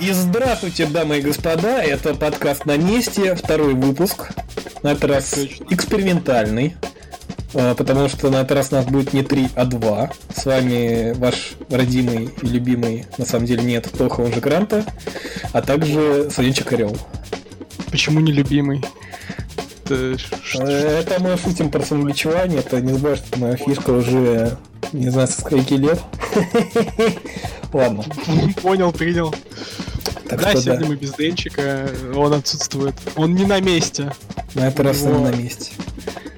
И здравствуйте, дамы и господа, это подкаст на месте, второй выпуск. На этот раз экспериментальный, а, потому что на этот раз нас будет не три, а два. С вами ваш родимый и любимый, на самом деле нет, Тоха, он же Гранта, а также Садинчик Орел. Почему не любимый? Это, это мы шутим про самобичевание, это не забывай, что моя фишка уже не знаю, со скольки лет. Ладно. Понял, принял. Так да, сегодня да. мы без Денчика, он отсутствует. Он не на месте. На этот раз он на месте.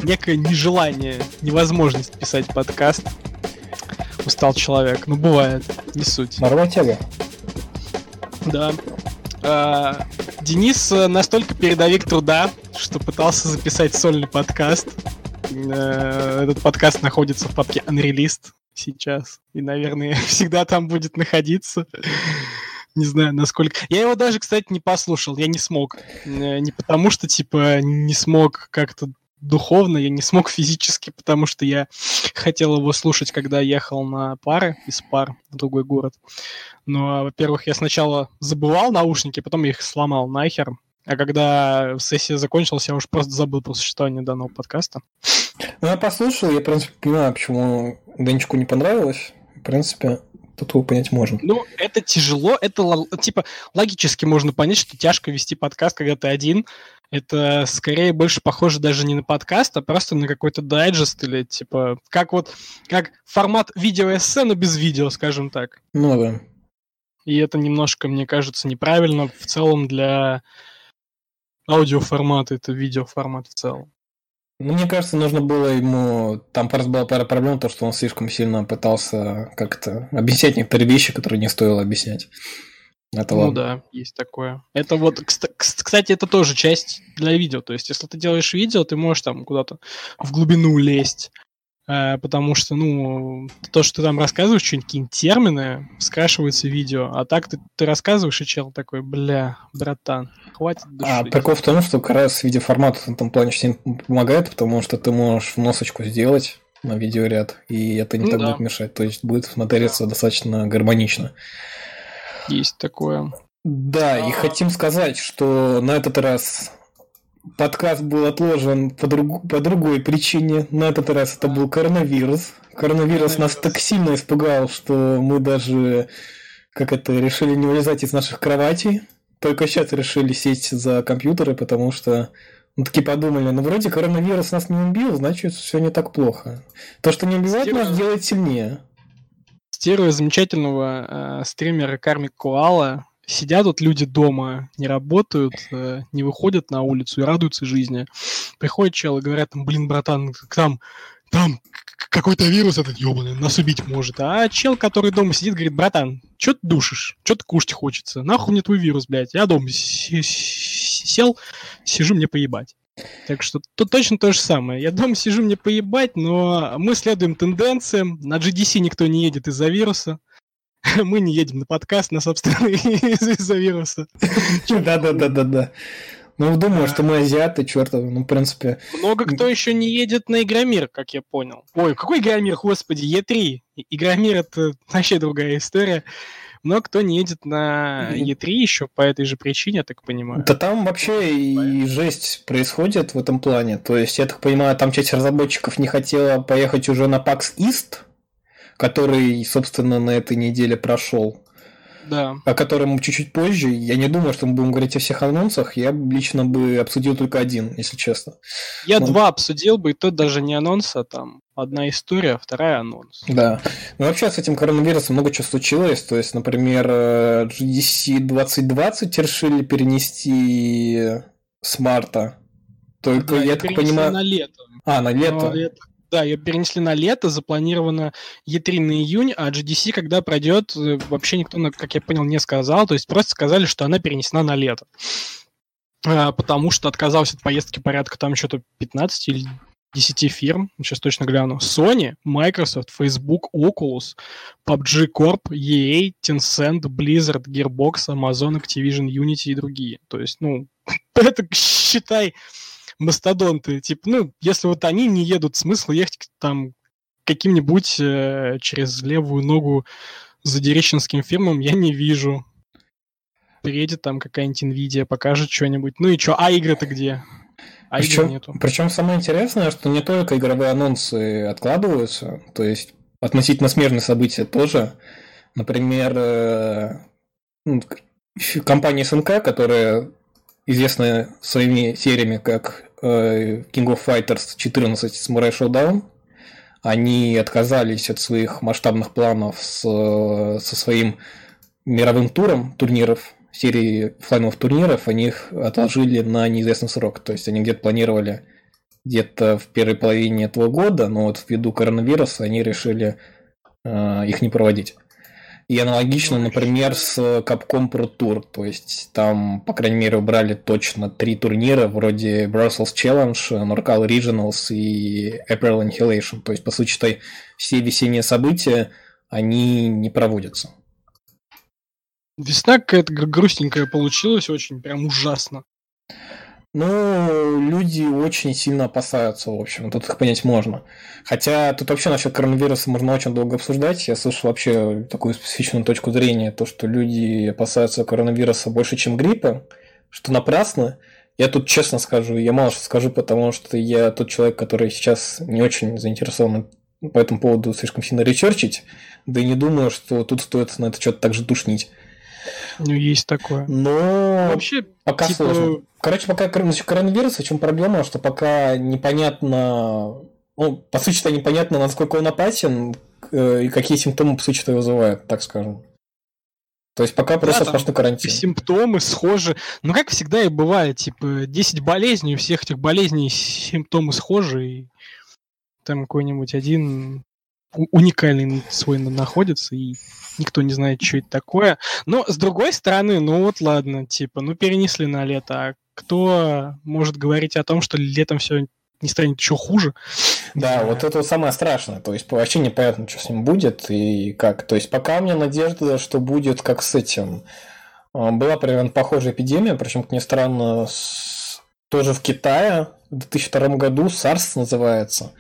Некое нежелание, невозможность писать подкаст. Устал человек. Ну, бывает, не суть. Норматяга. Да. А, Денис настолько передовик труда, что пытался записать сольный подкаст. А, этот подкаст находится в папке Unreleased сейчас. И, наверное, всегда там будет находиться. Не знаю, насколько... Я его даже, кстати, не послушал, я не смог. Э, не потому что, типа, не смог как-то духовно, я не смог физически, потому что я хотел его слушать, когда ехал на пары из пар в другой город. Но, во-первых, я сначала забывал наушники, потом я их сломал нахер. А когда сессия закончилась, я уже просто забыл про существование данного подкаста. Ну, я послушал, я, в принципе, понимаю, почему Денчику не понравилось. В принципе, тут его понять можно. Ну, это тяжело, это типа логически можно понять, что тяжко вести подкаст, когда ты один. Это скорее больше похоже даже не на подкаст, а просто на какой-то дайджест или типа как вот как формат видеоэссе, но без видео, скажем так. Ну да. И это немножко, мне кажется, неправильно в целом для аудиоформата, это видеоформат в целом. Мне кажется, нужно было ему... Там просто была пара проблем, то, что он слишком сильно пытался как-то объяснять некоторые вещи, которые не стоило объяснять. Это ну ладно. да, есть такое. Это вот, кстати, это тоже часть для видео. То есть, если ты делаешь видео, ты можешь там куда-то в глубину лезть. Э, потому что, ну, то, что ты там рассказываешь, что-нибудь какие-нибудь термины, скрашивается видео, а так ты, ты рассказываешь, и чел такой, бля, братан, хватит души. А прикол в том, что как раз видеоформат в этом плане очень помогает, потому что ты можешь носочку сделать на видеоряд, и это не ну, так да. будет мешать, то есть будет смотреться достаточно гармонично. Есть такое. Да, и хотим сказать, что на этот раз подкаст был отложен по, друг... по другой причине. На этот раз это был коронавирус. Коронавирус нас так сильно испугал, что мы даже как это решили не вылезать из наших кроватей. Только сейчас решили сесть за компьютеры, потому что ну, такие подумали, ну вроде коронавирус нас не убил, значит все не так плохо. То, что не убивает Стирую... нас, делает сильнее. Стирую замечательного э, стримера Кармик Куала сидят тут люди дома, не работают, э, не выходят на улицу и радуются жизни. Приходит чел и говорят, блин, братан, там, там какой-то вирус этот ебаный нас убить может. А чел, который дома сидит, говорит, братан, что ты душишь? Что ты кушать хочется? Нахуй мне твой вирус, блядь? Я дома сел, сижу, мне поебать. Так что тут точно то же самое. Я дома сижу, мне поебать, но мы следуем тенденциям. На GDC никто не едет из-за вируса. мы не едем на подкаст, на собственно, из-за вируса. Да-да-да-да-да. Ну, думаю, что мы азиаты, чертовы, ну, в принципе... Много кто еще не едет на Игромир, как я понял. Ой, какой Игромир, господи, Е3. Игромир — это вообще другая история. Но кто не едет на E3 еще по этой же причине, я так понимаю. Да там вообще и жесть происходит в этом плане. То есть, я так понимаю, там часть разработчиков не хотела поехать уже на PAX East, который, собственно, на этой неделе прошел. Да. О котором чуть-чуть позже. Я не думаю, что мы будем говорить о всех анонсах. Я лично бы обсудил только один, если честно. Я Но... два обсудил бы, и тот даже не анонс, а там одна история, вторая анонс. Да. Ну, вообще с этим коронавирусом много чего случилось. То есть, например, GDC 2020 решили перенести с марта. Только да, я так понимаю... на лето. А, на лето. Но это да, ее перенесли на лето, запланировано E3 на июнь, а GDC, когда пройдет, э, вообще никто, как я понял, не сказал. То есть просто сказали, что она перенесена на лето. А, потому что отказался от поездки порядка там что-то 15 или 10 фирм, сейчас точно гляну. Sony, Microsoft, Facebook, Oculus, PUBG Corp, EA, Tencent, Blizzard, Gearbox, Amazon, Activision, Unity и другие. То есть, ну, это, считай, мастодонты. Типа, ну, если вот они не едут, смысл ехать там каким-нибудь э, через левую ногу за задереченским фирмам я не вижу. приедет там какая-нибудь Nvidia, покажет что-нибудь. Ну и что, а игры-то где? А причем, нету. Причем самое интересное, что не только игровые анонсы откладываются, то есть относительно смежные события тоже. Например, э, ну, компания СНК, которая известная своими сериями, как King of Fighters 14 Samurai Showdown, они отказались от своих масштабных планов с, со своим мировым туром турниров, серии флайновых турниров, они их отложили на неизвестный срок. То есть они где-то планировали где-то в первой половине этого года, но вот ввиду коронавируса они решили э, их не проводить. И аналогично, например, с Capcom Pro Tour. То есть там, по крайней мере, убрали точно три турнира, вроде Brussels Challenge, Norcal Regionals и April Annihilation. То есть, по сути, все весенние события, они не проводятся. Весна какая-то грустненькая получилась, очень прям ужасно. Ну, люди очень сильно опасаются, в общем, тут их понять можно. Хотя тут вообще насчет коронавируса можно очень долго обсуждать. Я слышал вообще такую специфичную точку зрения, то, что люди опасаются коронавируса больше, чем гриппа, что напрасно. Я тут честно скажу, я мало что скажу, потому что я тот человек, который сейчас не очень заинтересован по этому поводу слишком сильно ресерчить, да и не думаю, что тут стоит на это что-то так же душнить. Ну, есть такое. Но вообще пока типа... сложно. Короче, пока значит, коронавирус, в чем проблема, что пока непонятно, ну, по сути-то непонятно, насколько он опасен э, и какие симптомы, по сути-то, вызывает, так скажем. То есть пока просто да, сплошной карантин. Симптомы схожи. Ну, как всегда и бывает, типа, 10 болезней, у всех этих болезней симптомы схожи, и там какой-нибудь один уникальный свой находится, и никто не знает, что это такое. Но, с другой стороны, ну вот ладно, типа, ну перенесли на лето, а кто может говорить о том, что летом все не станет еще хуже. Да, вот это самое страшное. То есть вообще непонятно, что с ним будет и как. То есть пока у меня надежда, что будет как с этим. А, была примерно похожая эпидемия, причем, как ни странно, с... тоже в Китае в 2002 году, SARS называется.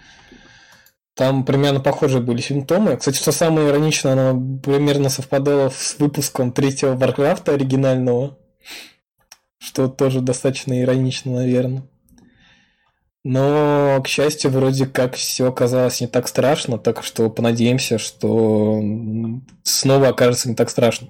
Там примерно похожие были симптомы. Кстати, что самое ироничное, оно примерно совпадало с выпуском третьего Варкрафта оригинального. Что тоже достаточно иронично, наверное. Но, к счастью, вроде как все оказалось не так страшно, так что понадеемся, что снова окажется не так страшно.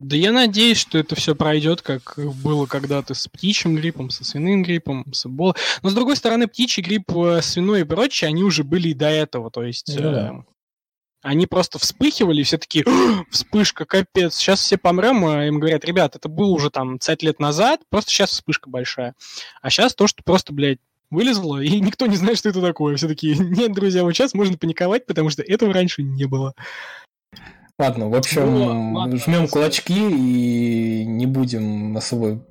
Да я надеюсь, что это все пройдет, как было когда-то с птичьим гриппом, со свиным гриппом, с эболой. Но с другой стороны, птичий грипп, э, свиной и прочее, они уже были и до этого. То есть yeah. э, они просто вспыхивали, и все такие, вспышка, капец, сейчас все помрем. А им говорят, ребят, это было уже там 50 лет назад, просто сейчас вспышка большая. А сейчас то, что просто, блядь, вылезло, и никто не знает, что это такое. Все такие, нет, друзья, вот сейчас можно паниковать, потому что этого раньше не было. Ладно, в общем, ну, жмем кулачки и не будем особо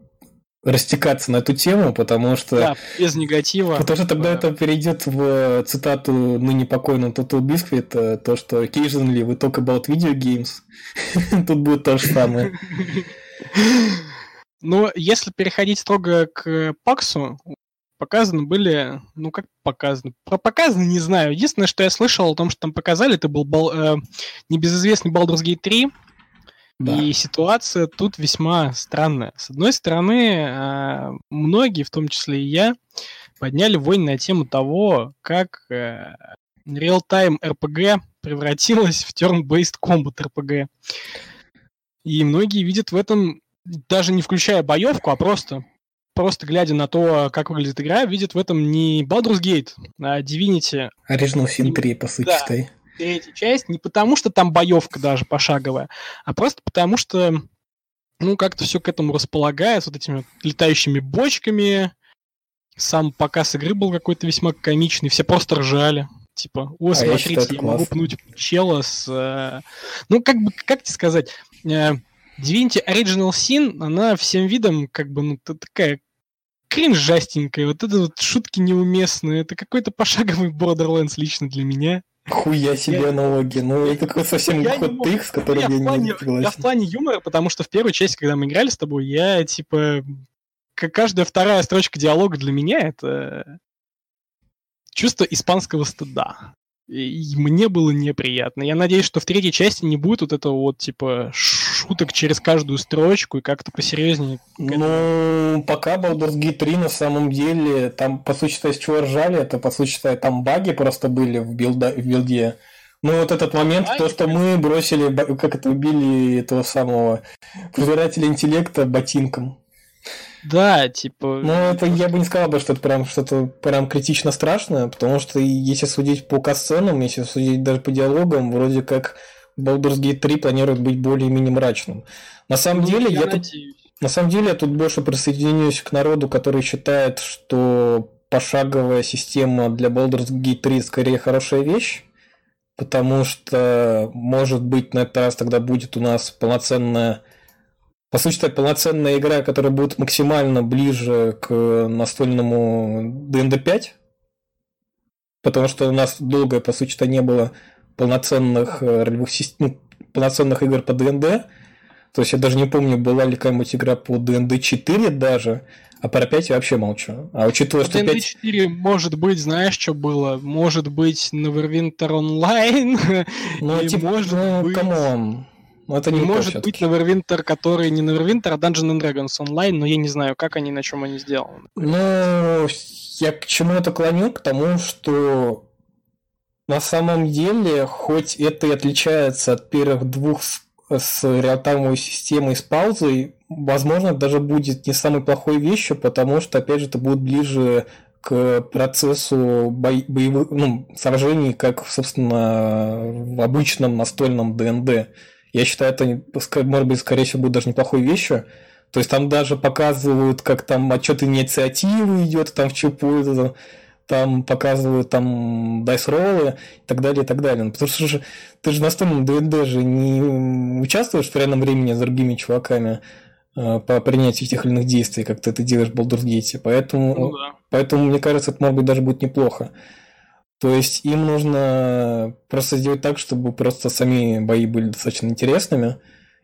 растекаться на эту тему, потому что... Да, без негатива. Потому что тогда это перейдет в цитату ныне покойного Total Biscuit, э, то, что occasionally we talk about video games. Тут будет то же самое. Но если переходить строго к Паксу, показаны были, ну как показаны, про показаны не знаю. Единственное, что я слышал о том, что там показали, это был бал, э, небезызвестный Baldur's Gate 3, да. И ситуация тут весьма странная. С одной стороны, э, многие, в том числе и я, подняли войн на тему того, как э, real-time RPG превратилась в turn-based combat RPG. И многие видят в этом, даже не включая боевку, а просто просто глядя на то, как выглядит игра, видит в этом не Baldur's Gate, а Divinity. Original Sin 3, по сути, да, третья часть, не потому что там боевка даже пошаговая, а просто потому что ну, как-то все к этому располагает, с вот этими летающими бочками. Сам показ игры был какой-то весьма комичный, все просто ржали. Типа, о, а смотрите, я, считаю, я могу пнуть чела с... Э... Ну, как бы, как тебе сказать, э, Divinity Original Sin, она всем видом как бы, ну, такая кринжастенькая, вот это вот шутки неуместные, это какой-то пошаговый Borderlands лично для меня. Хуя себе я... аналогия. Ну, это такой совсем я ход с которым я, я, плане, не согласен. Я в плане юмора, потому что в первой части, когда мы играли с тобой, я, типа, каждая вторая строчка диалога для меня это чувство испанского стыда. И мне было неприятно. Я надеюсь, что в третьей части не будет вот этого вот, типа, шуток через каждую строчку и как-то посерьезнее. Ну, пока Baldur's Gate 3 на самом деле, там, по сути, с чего ржали, это, по сути, там баги просто были в, билда, в билде. Ну, вот этот момент, баги? то, что мы бросили, как это, убили этого самого пожирателя интеллекта ботинком. Да, типа... Ну, это я бы не сказал бы, что это прям что-то прям критично страшное, потому что если судить по касценам, если судить даже по диалогам, вроде как Baldur's Gate 3 планирует быть более-менее мрачным. На самом ну, деле, я, я тут, на самом деле, я тут больше присоединяюсь к народу, который считает, что пошаговая система для Baldur's Gate 3 скорее хорошая вещь, потому что, может быть, на этот раз тогда будет у нас полноценная по сути, это полноценная игра, которая будет максимально ближе к настольному D&D 5, потому что у нас долго, по сути, не было полноценных э, ролевых систем, ну, полноценных игр по D&D. То есть я даже не помню, была ли какая-нибудь игра по D&D 4 даже, а про 5 я вообще молчу. А учитывая, что 5... 4, может быть, знаешь, что было? Может быть, Neverwinter Online? Ну, типа, может ну, быть... come on. Но это не может быть Neverwinter, который не Neverwinter, а Dungeons and Dragons Online, но я не знаю, как они, на чем они сделаны. Ну, я к чему это клоню? К тому, что на самом деле, хоть это и отличается от первых двух с реалтаймовой системой с паузой, возможно, даже будет не самой плохой вещью, потому что, опять же, это будет ближе к процессу бо- боевых ну, сражений, как, собственно, в обычном настольном DnD. Я считаю, это, может быть, скорее всего, будет даже неплохой вещью. То есть там даже показывают, как там отчет инициативы идет, там в чью пользу, там показывают там дайс-роллы и так далее, и так далее. Ну, потому что же, ты же на стольном ДНД же не участвуешь в реальном времени с другими чуваками э, по принятию тех или иных действий, как ты это делаешь в Baldur's Gate. Поэтому, ну, да. поэтому мне кажется, это, может быть, даже будет неплохо. То есть им нужно просто сделать так, чтобы просто сами бои были достаточно интересными.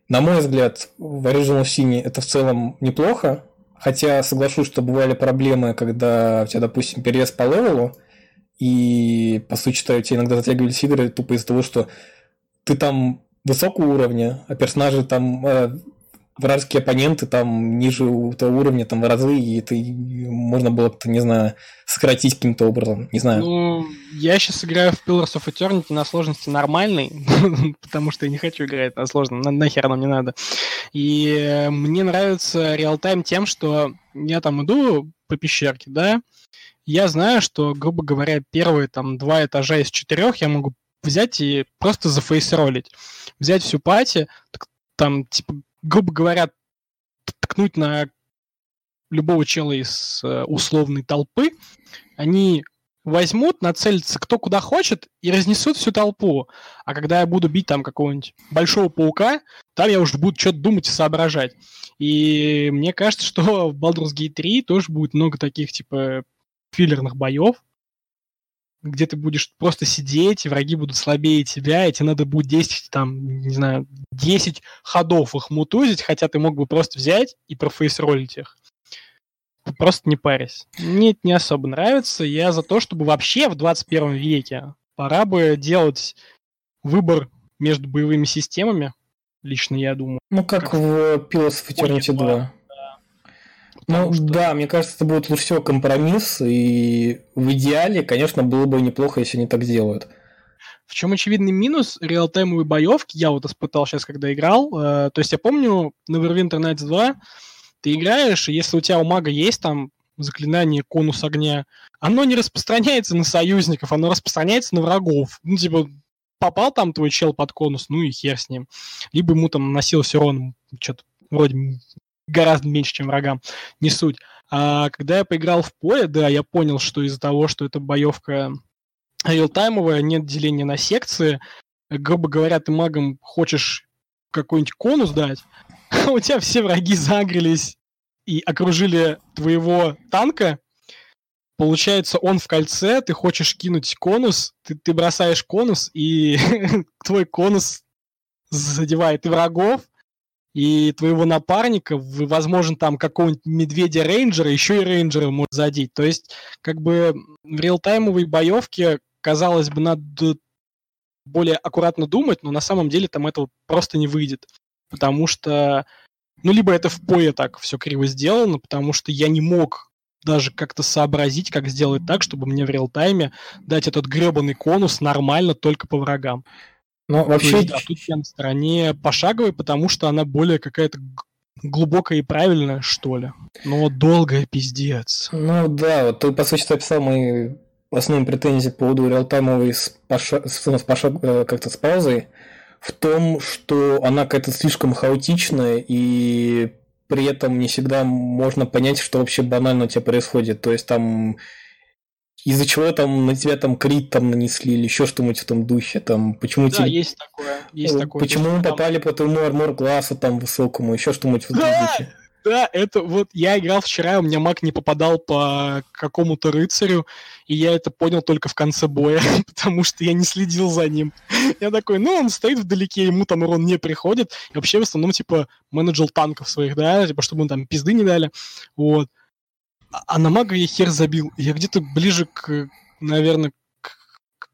На мой взгляд, в Original Sin это в целом неплохо, хотя соглашусь, что бывали проблемы, когда у тебя, допустим, перевес по левелу, и, по сути, у тебя иногда затягивались игры тупо из-за того, что ты там высокого уровня, а персонажи там э, вражеские оппоненты там ниже этого уровня там в разы, и это можно было бы, не знаю, сократить каким-то образом, не знаю. Ну, я сейчас играю в Pillars of Eternity на сложности нормальной, потому что я не хочу играть на сложном, на, нахер нам не надо. И мне нравится реалтайм тем, что я там иду по пещерке, да, я знаю, что, грубо говоря, первые там два этажа из четырех я могу взять и просто зафейсролить. Взять всю пати, там, типа, грубо говоря, ткнуть на любого чела из э, условной толпы, они возьмут, нацелятся кто куда хочет и разнесут всю толпу. А когда я буду бить там какого-нибудь большого паука, там я уже буду что-то думать и соображать. И мне кажется, что в Baldur's Gate 3 тоже будет много таких, типа, филлерных боев, где ты будешь просто сидеть, и враги будут слабее тебя, и тебе надо будет 10, там, не знаю, 10 ходов их мутузить, хотя ты мог бы просто взять и профейсролить их. Просто не парясь. Мне это не особо нравится. Я за то, чтобы вообще в 21 веке пора бы делать выбор между боевыми системами, лично я думаю. Ну, как, как в Pillars of Eternity 2. Ну что... да, мне кажется, это будет лучше всего компромисс, и в идеале, конечно, было бы неплохо, если они так сделают. В чем очевидный минус реалтаймовой боевки, я вот испытал сейчас, когда играл. Э, то есть я помню, Neverwinter Nights 2 ты играешь, и если у тебя у мага есть там заклинание конус огня, оно не распространяется на союзников, оно распространяется на врагов. Ну, типа, попал там твой чел под конус, ну и хер с ним. Либо ему там наносил урон, что-то вроде гораздо меньше, чем врагам, не суть. А когда я поиграл в поле, да, я понял, что из-за того, что это боевка реалтаймовая, нет деления на секции, грубо говоря, ты магом хочешь какой-нибудь конус дать, а у тебя все враги загрелись и окружили твоего танка, получается, он в кольце, ты хочешь кинуть конус, ты, ты бросаешь конус, и твой конус задевает и врагов, и твоего напарника, возможно, там какого-нибудь медведя-рейнджера, еще и рейнджера может задеть. То есть, как бы в реалтаймовой боевке, казалось бы, надо более аккуратно думать, но на самом деле там этого просто не выйдет. потому что, ну, либо это в пое так все криво сделано, потому что я не мог даже как-то сообразить, как сделать так, чтобы мне в реал-тайме дать этот гребаный конус нормально только по врагам. Ну, вообще... есть, да, тут я на стороне пошаговой, потому что она более какая-то глубокая и правильная, что ли. Но долгая пиздец. Ну да, вот ты, по сути, описал мои основные претензии по поводу реалтаймовой с, поша... с, с пошаг... Э, как-то с паузой в том, что она какая-то слишком хаотичная и при этом не всегда можно понять, что вообще банально у тебя происходит. То есть там из-за чего там на тебя там крит там нанесли или еще что-нибудь в том духе, там почему да, тебе... есть такое, есть такое. Почему мы попали по твоему армор классу там высокому, еще что-нибудь в этом да! духе. Да, это вот я играл вчера, у меня маг не попадал по какому-то рыцарю, и я это понял только в конце боя, потому что я не следил за ним. Я такой, ну, он стоит вдалеке, ему там урон не приходит. И вообще в основном, типа, менеджер танков своих, да, типа, чтобы он там пизды не дали. Вот. А, а на мага я хер забил. Я где-то ближе к, наверное, к,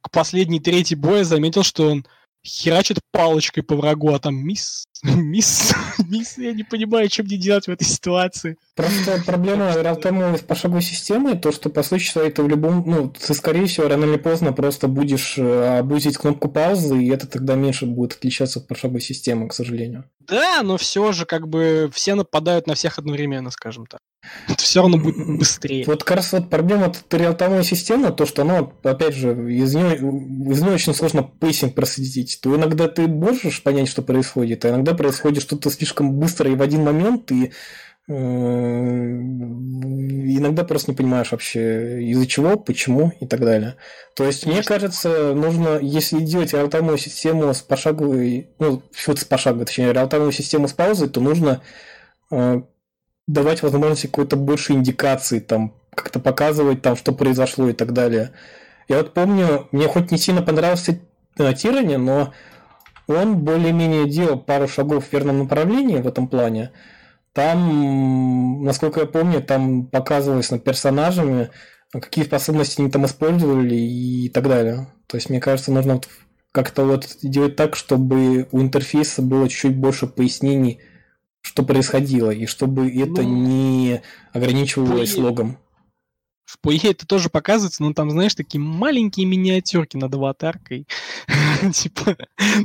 к последней третьей боя заметил, что он херачит палочкой по врагу, а там мисс, мисс, мисс, я не понимаю, что мне делать в этой ситуации. Просто проблема реалтаймовой пошаговой системы, то, что, по сути, это в любом, ну, ты, скорее всего, рано или поздно просто будешь э, абузить кнопку паузы, и это тогда меньше будет отличаться от пошаговой системы, к сожалению. Да, но все же, как бы, все нападают на всех одновременно, скажем так. Это все равно будет быстрее. Вот как раз вот проблема от реалтаймовой системы, то, что она, опять же, из нее, из нее очень сложно pacing проследить. То иногда ты можешь понять, что происходит, а иногда происходит что-то слишком быстро и в один момент, и э, иногда просто не понимаешь вообще из-за чего, почему и так далее. То есть, мне кажется, нужно, если делать реалтаймовую систему с пошаговой, ну, что с пошаговой, точнее, реалтаймовую систему с паузой, то нужно э, давать возможность какой-то больше индикации, там, как-то показывать, там, что произошло и так далее. Я вот помню, мне хоть не сильно понравился на Тиране, но он более-менее делал пару шагов в верном направлении в этом плане. Там, насколько я помню, там показывалось над персонажами, какие способности они там использовали и так далее. То есть, мне кажется, нужно как-то вот делать так, чтобы у интерфейса было чуть больше пояснений, что происходило, и чтобы это ну, не ограничивалось логом. В PoE это тоже показывается, но там, знаешь, такие маленькие миниатюрки над аватаркой. типа,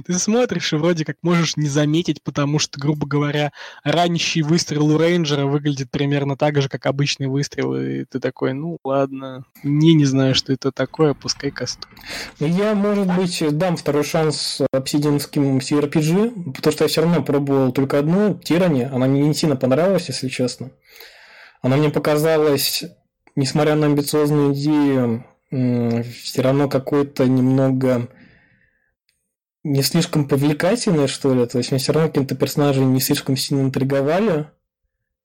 ты смотришь и вроде как можешь не заметить, потому что, грубо говоря, ранящий выстрел у рейнджера выглядит примерно так же, как обычный выстрел, и ты такой, ну ладно, не, не знаю, что это такое, пускай кастует. Я, может быть, дам второй шанс обсидианским CRPG, потому что я все равно пробовал только одну, Тирани, она мне не сильно понравилась, если честно. Она мне показалась, несмотря на амбициозную идею, все равно какой-то немного не слишком привлекательные, что ли. То есть меня все равно какие-то персонажи не слишком сильно интриговали.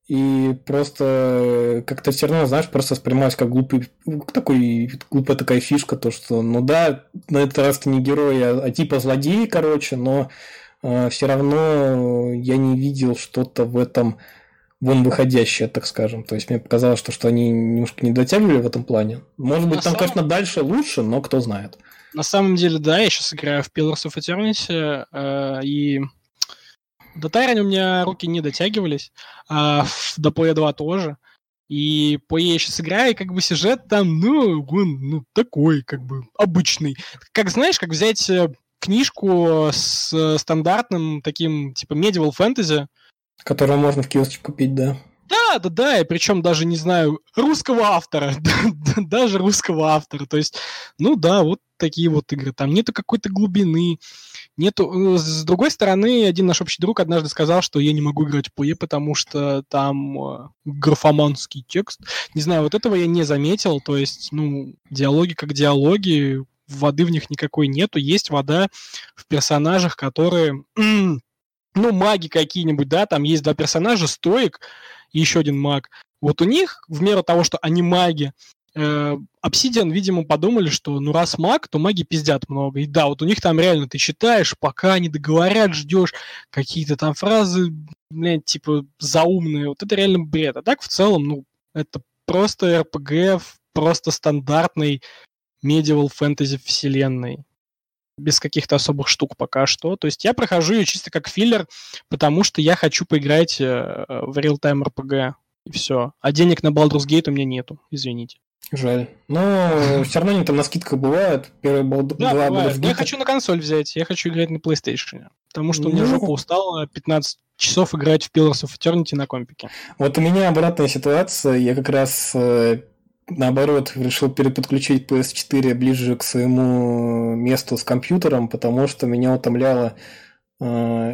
И просто как-то все равно, знаешь, просто воспринималось как глупый, такой, глупая такая фишка, то что, ну да, на этот раз ты не герой, а, а типа злодей, короче, но э, все равно я не видел что-то в этом вон выходящее, так скажем. То есть мне показалось, что, что они немножко не дотягивали в этом плане. Может быть, на там, самом... конечно, дальше лучше, но кто знает. На самом деле, да, я сейчас играю в Pillars of Eternity, э, и до Тайрани у меня руки не дотягивались, а до PoE 2 тоже. И по я сейчас играю, и как бы сюжет там, ну, он, ну, такой, как бы, обычный. Как, знаешь, как взять э, книжку с стандартным таким, типа, medieval fantasy. Которую можно в киоске купить, да. Да, да, да, и причем даже, не знаю, русского автора, даже русского автора. То есть, ну да, вот такие вот игры. Там нету какой-то глубины, нету... Э, с другой стороны, один наш общий друг однажды сказал, что я не могу играть в PoE, потому что там э, графоманский текст. Не знаю, вот этого я не заметил. То есть, ну, диалоги как диалоги, воды в них никакой нету. Есть вода в персонажах, которые... ну, маги какие-нибудь, да, там есть два персонажа, стоик, и еще один маг. Вот у них, в меру того, что они маги, э, Obsidian, видимо, подумали, что ну раз маг, то маги пиздят много. И да, вот у них там реально ты читаешь, пока они договорят, ждешь какие-то там фразы, блядь, типа заумные. Вот это реально бред. А так в целом, ну, это просто RPG просто стандартной medieval фэнтези вселенной. Без каких-то особых штук пока что. То есть я прохожу ее чисто как филлер, потому что я хочу поиграть э, в Real-Time RPG. И все. А денег на Baldur's Gate у меня нету, извините. Жаль. Но все равно они там на скидках бывают. Первые Baldur's да, Gate. Я хочу на консоль взять, я хочу играть на PlayStation. Потому что у меня ну... жопа устала 15 часов играть в Pillars of Eternity на компике. Вот у меня обратная ситуация. Я как раз э, наоборот, решил переподключить PS4 ближе к своему месту с компьютером, потому что меня утомляло э,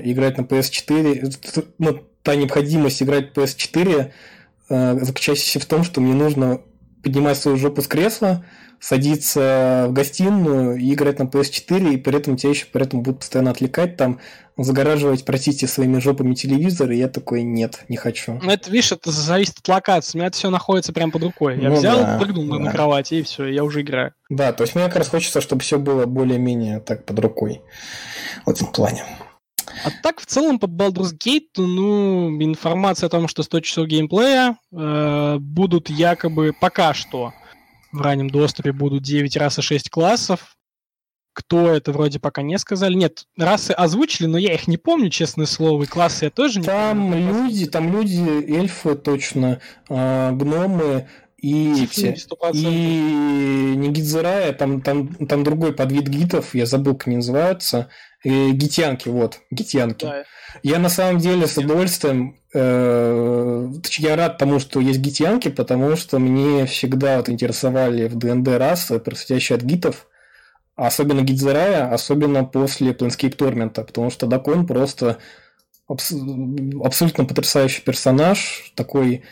играть на PS4. Ну, та необходимость играть в PS4 э, заключается в том, что мне нужно поднимать свою жопу с кресла, садиться в гостиную и играть на PS4, и при этом тебя еще при этом будут постоянно отвлекать, там, загораживать, простите, своими жопами телевизор, и я такой, нет, не хочу. Ну, это, видишь, это зависит от локации. У меня это все находится прямо под рукой. Я ну, взял, да, прыгнул да. на кровати, и все, я уже играю. Да, то есть мне как раз хочется, чтобы все было более-менее так под рукой в этом плане. А так, в целом, по Baldur's Gate, ну, информация о том, что 100 часов геймплея э, будут якобы пока что в раннем доступе будут 9 раз и 6 классов. Кто это вроде пока не сказали. Нет, расы озвучили, но я их не помню, честное слово. И классы я тоже не там помню. Люди, там люди, эльфы точно, э, гномы, и, все, и не гидзерая, там, там, там другой подвид гитов, я забыл, как они называются. И гитянки, вот, гитянки. Да. Я на самом деле с удовольствием, э, я рад тому, что есть гитянки, потому что мне всегда вот интересовали в ДНД расы, происходящие от гитов, особенно гидзерая, особенно после Planescape Torment, потому что Дакон просто абс- абсолютно потрясающий персонаж, такой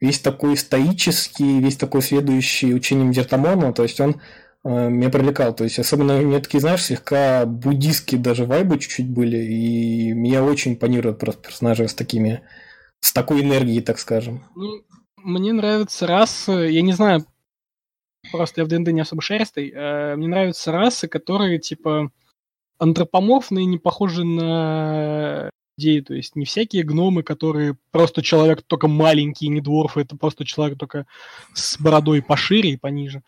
весь такой стоический, весь такой следующий учением Дертамона, то есть он э, меня привлекал. То есть, особенно у меня такие, знаешь, слегка буддистские даже вайбы чуть-чуть были, и меня очень импонируют просто персонажи с такими, с такой энергией, так скажем. Ну, мне нравится расы, я не знаю, просто я в ДНД не особо шерстый, э, мне нравятся расы, которые, типа, антропоморфные, не похожи на людей, то есть не всякие гномы, которые просто человек только маленький, не дворфы, это просто человек только с бородой пошире и пониже.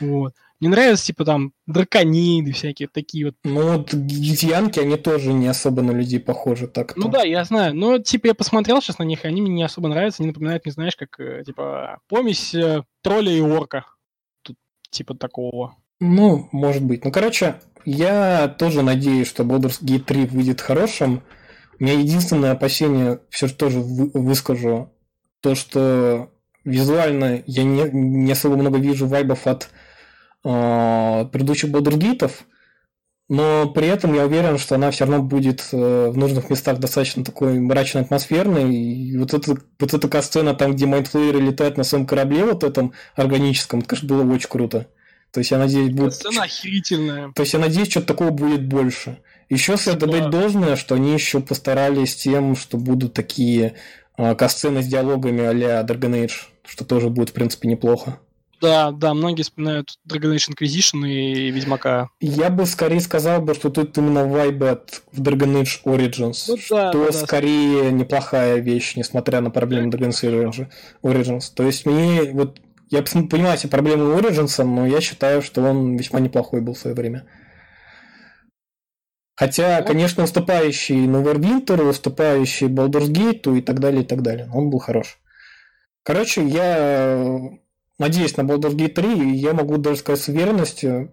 Вот. Мне нравятся, типа, там, дракониды всякие, такие вот. Ну, вот гитьянки, они тоже не особо на людей похожи так -то. Ну да, я знаю. Но, типа, я посмотрел сейчас на них, и они мне не особо нравятся. Они напоминают, не знаешь, как, э, типа, помесь э, тролля и орка. Тут, типа, такого. Ну, может быть. Ну, короче, я тоже надеюсь, что Baldur's Gate 3 выйдет хорошим. У меня единственное опасение, все же тоже выскажу, то, что визуально я не, не особо много вижу вайбов от предыдущих Baldur's но при этом я уверен, что она все равно будет э, в нужных местах достаточно такой мрачно атмосферной. И вот эта, вот эта касцена там, где Майндфлееры летают на своем корабле, вот этом органическом, это, конечно, было очень круто. То есть я надеюсь, будет... Сцена охерительная. То есть я надеюсь, что такого будет больше. Еще следует добавить должное, что они еще постарались тем, что будут такие э, касцены с диалогами а-ля Dragon Age, что тоже будет, в принципе, неплохо. Да, да, многие вспоминают Dragon Age Inquisition и Ведьмака. Я бы скорее сказал бы, что тут именно вайбы от в Dragon Age Origins, ну, да, что да, скорее да. неплохая вещь, несмотря на проблемы Dragon Age Origins. То есть мне вот я понимаю все проблемы Origins, но я считаю, что он весьма неплохой был в свое время. Хотя, вот. конечно, уступающий Neverwinter, уступающий Baldur's Gate и так далее, и так далее. Он был хорош. Короче, я надеюсь на Baldur's Gate 3, и я могу даже сказать с уверенностью,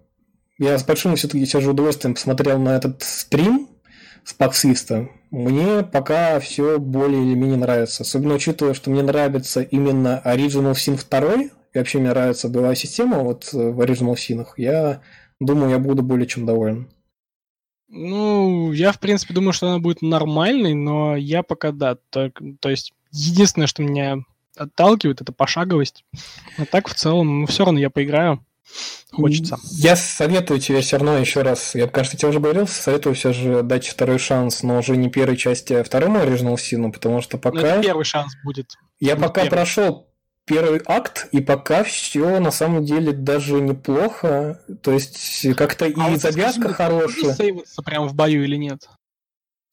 я с большим все-таки сейчас же удовольствием посмотрел на этот стрим с Паксиста. Мне пока все более или менее нравится. Особенно учитывая, что мне нравится именно Original Sin 2, и вообще мне нравится боевая система вот в Original Sin. Я думаю, я буду более чем доволен. Ну, я, в принципе, думаю, что она будет нормальной, но я пока, да, то, то есть единственное, что меня отталкивает, это пошаговость. А так, в целом, ну, все равно я поиграю. Хочется. Я советую тебе все равно еще раз, я, кажется, тебе уже говорил, советую все же дать второй шанс, но уже не первой части, а второму Original Sin, потому что пока... Ну, это первый шанс будет. Я будет пока первый. прошел первый акт, и пока все на самом деле даже неплохо. То есть как-то а и вот завязка хорошая. сейваться прямо в бою или нет?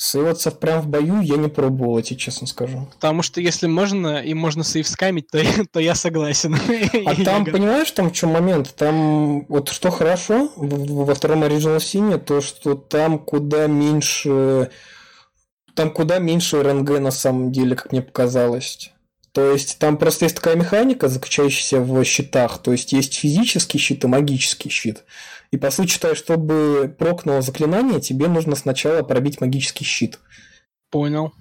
Сейваться прям в бою я не пробовал, я тебе честно скажу. Потому что если можно, и можно сейв скамить, то, то я согласен. А там, понимаешь, там в чем момент? Там вот что хорошо во втором Original Sin, то что там куда меньше там куда меньше РНГ на самом деле, как мне показалось. То есть там просто есть такая механика, заключающаяся в щитах. То есть есть физический щит и магический щит. И по сути, считаю, чтобы прокнуло заклинание, тебе нужно сначала пробить магический щит. Понял.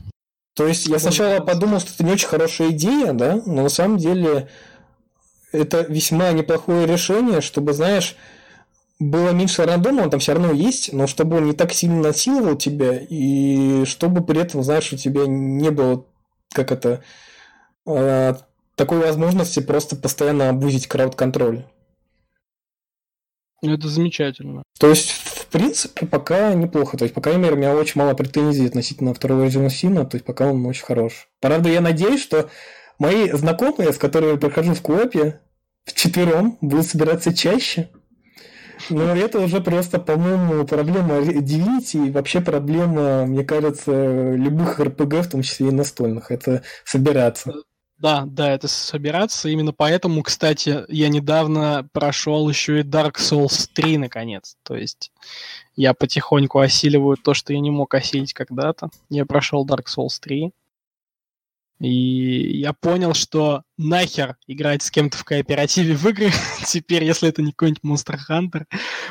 То есть я сначала подумал, что это не очень хорошая идея, да, но на самом деле это весьма неплохое решение, чтобы, знаешь, было меньше рандома, он там все равно есть, но чтобы он не так сильно насиловал тебя, и чтобы при этом, знаешь, у тебя не было, как это, э, такой возможности просто постоянно обузить крауд-контроль. Это замечательно. То есть, в принципе, пока неплохо. То есть, по крайней мере, у меня очень мало претензий относительно второго Agent Сина, то есть, пока он очень хорош. Правда, я надеюсь, что мои знакомые, с которыми я прохожу в коопе, в четвером будут собираться чаще. Но это уже просто, по-моему, проблема Divinity и вообще проблема, мне кажется, любых RPG, в том числе и настольных. Это собираться. Да, да, это собираться. Именно поэтому, кстати, я недавно прошел еще и Dark Souls 3 наконец. То есть я потихоньку осиливаю то, что я не мог осилить когда-то. Я прошел Dark Souls 3. И я понял, что нахер играть с кем-то в кооперативе в игры теперь, если это не какой-нибудь Monster Hunter.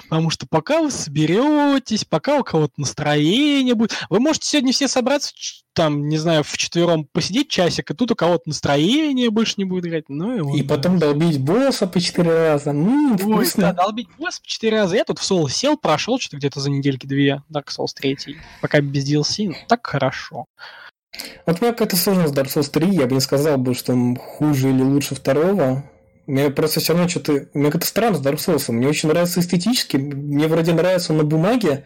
Потому что пока вы соберетесь, пока у кого-то настроение будет... Вы можете сегодня все собраться, там, не знаю, в четвером посидеть часик, и тут у кого-то настроение больше не будет играть. Ну, и, вот, и потом долбить босса по четыре раза. Ну, вкусно. Ой, да, долбить босса по четыре раза. Я тут в соло сел, прошел что-то где-то за недельки две Dark Souls 3, пока без DLC. Ну, так хорошо. Вот у меня какая-то сложность Dark Souls 3, я бы не сказал бы, что он хуже или лучше второго. Мне просто все равно что-то... Меня как-то странно с Dark Souls. Мне очень нравится эстетически. Мне вроде нравится он на бумаге,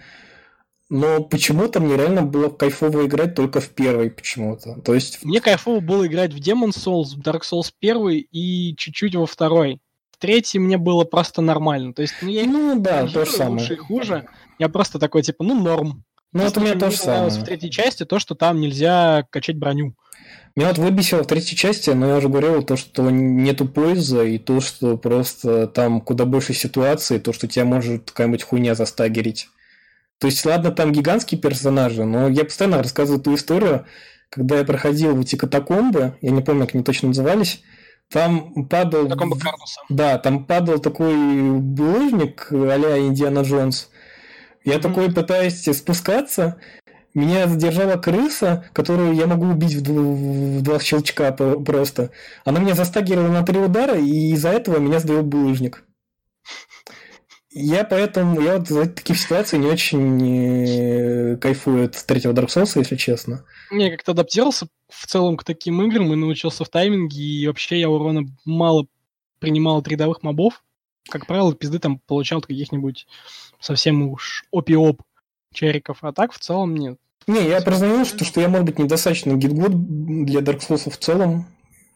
но почему-то мне реально было кайфово играть только в первой почему-то. То есть... Мне кайфово было играть в Demon Souls, в Dark Souls 1 и чуть-чуть во второй. В третьей мне было просто нормально. То есть, ну, я ну да, то же самое. Лучше и хуже. Я просто такой, типа, ну, норм. Ну, вот у меня тоже самое. в третьей части то, что там нельзя качать броню. Меня вот выбесило в третьей части, но я уже говорил, то, что нету пользы, и то, что просто там куда больше ситуаций, то, что тебя может какая-нибудь хуйня застагерить. То есть, ладно, там гигантские персонажи, но я постоянно рассказываю ту историю, когда я проходил эти катакомбы, я не помню, как они точно назывались, там падал... Катакомбы Кардуса. Да, там падал такой булыжник а-ля Индиана Джонс, я mm-hmm. такой пытаюсь спускаться, меня задержала крыса, которую я могу убить в, в, в два щелчка просто. Она меня застагивала на три удара, и из-за этого меня сдавил булыжник. Я поэтому, я вот за таких ситуаций не очень кайфую от третьего Dark Souls, если честно. Не, как-то адаптировался в целом к таким играм и научился в тайминге, и вообще я урона мало принимал от рядовых мобов. Как правило, пизды там получал каких-нибудь совсем уж опи-оп чериков, а так в целом нет. Не, я признаю, что, что я, может быть, недостаточно гидгуд для Dark Souls в целом,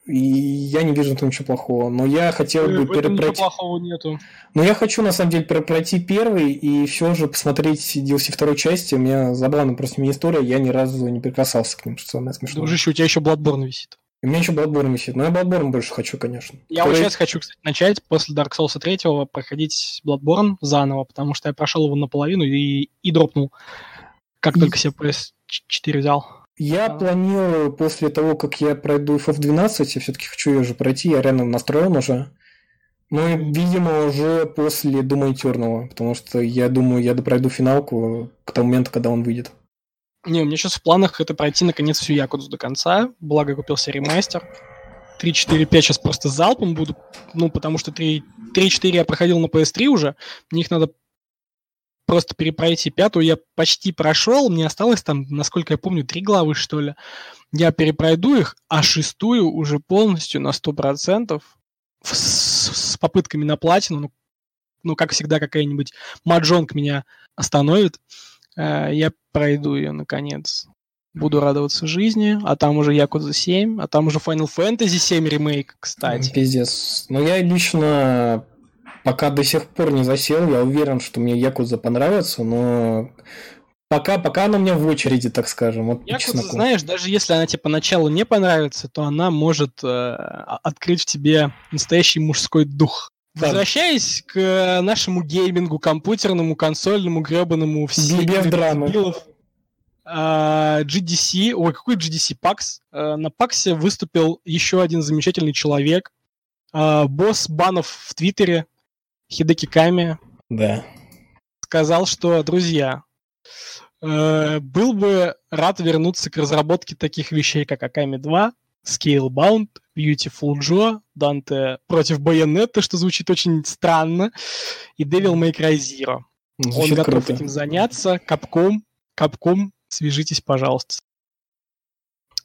и я не вижу там ничего плохого. Но я хотел бы перепройти... Ничего плохого нету. Но я хочу, на самом деле, перепройти первый и все же посмотреть DLC второй части. У меня забавная просто мини-история, я ни разу не прикасался к ним, что самое смешное. Дружище, у тебя еще Bloodborne висит. У меня еще Bloodborne висит, но я Bloodborne больше хочу, конечно. Я Который... вот сейчас хочу, кстати, начать после Dark Souls 3 проходить Bloodborne заново, потому что я прошел его наполовину и, и дропнул, как и... только себе PS4 взял. Я а... планирую после того, как я пройду FF12, я все-таки хочу ее же пройти, я реально настроен уже. Ну, видимо, уже после Дума Этерного, потому что я думаю, я допройду финалку к тому моменту, когда он выйдет. Не, у меня сейчас в планах это пройти наконец всю Якудзу до конца. Благо купился ремастер. 3, 4, 5 сейчас просто залпом буду. Ну, потому что 3, 3 4 я проходил на PS3 уже. Мне их надо просто перепройти. Пятую я почти прошел. Мне осталось там, насколько я помню, три главы, что ли. Я перепройду их, а шестую уже полностью на 100%. С, с попытками на платину. Ну, ну, как всегда, какая-нибудь маджонг меня остановит. Э, я пройду ее наконец. Буду радоваться жизни, а там уже Якудза 7, а там уже Final Fantasy 7 ремейк, кстати. Пиздец. Но я лично пока до сих пор не засел, я уверен, что мне Якудза понравится, но Пока, пока она у меня в очереди, так скажем. Вот Якудза, знаешь, даже если она тебе поначалу не понравится, то она может э, открыть в тебе настоящий мужской дух. Да. Возвращаясь к нашему геймингу, компьютерному, консольному, гребаному, без драмы. Дебилов, GDC, ой, какой GDC, PAX. Э, на PAX выступил еще один замечательный человек, э, босс банов в Твиттере, Хидеки Ками. Да. Сказал, что, друзья, э, был бы рад вернуться к разработке таких вещей, как Аками 2, Scalebound, Beautiful Joe, Dante против Байонетта, что звучит очень странно, и Devil May Cry Zero. Звучит Он готов круто. этим заняться. Капком, Капком свяжитесь, пожалуйста.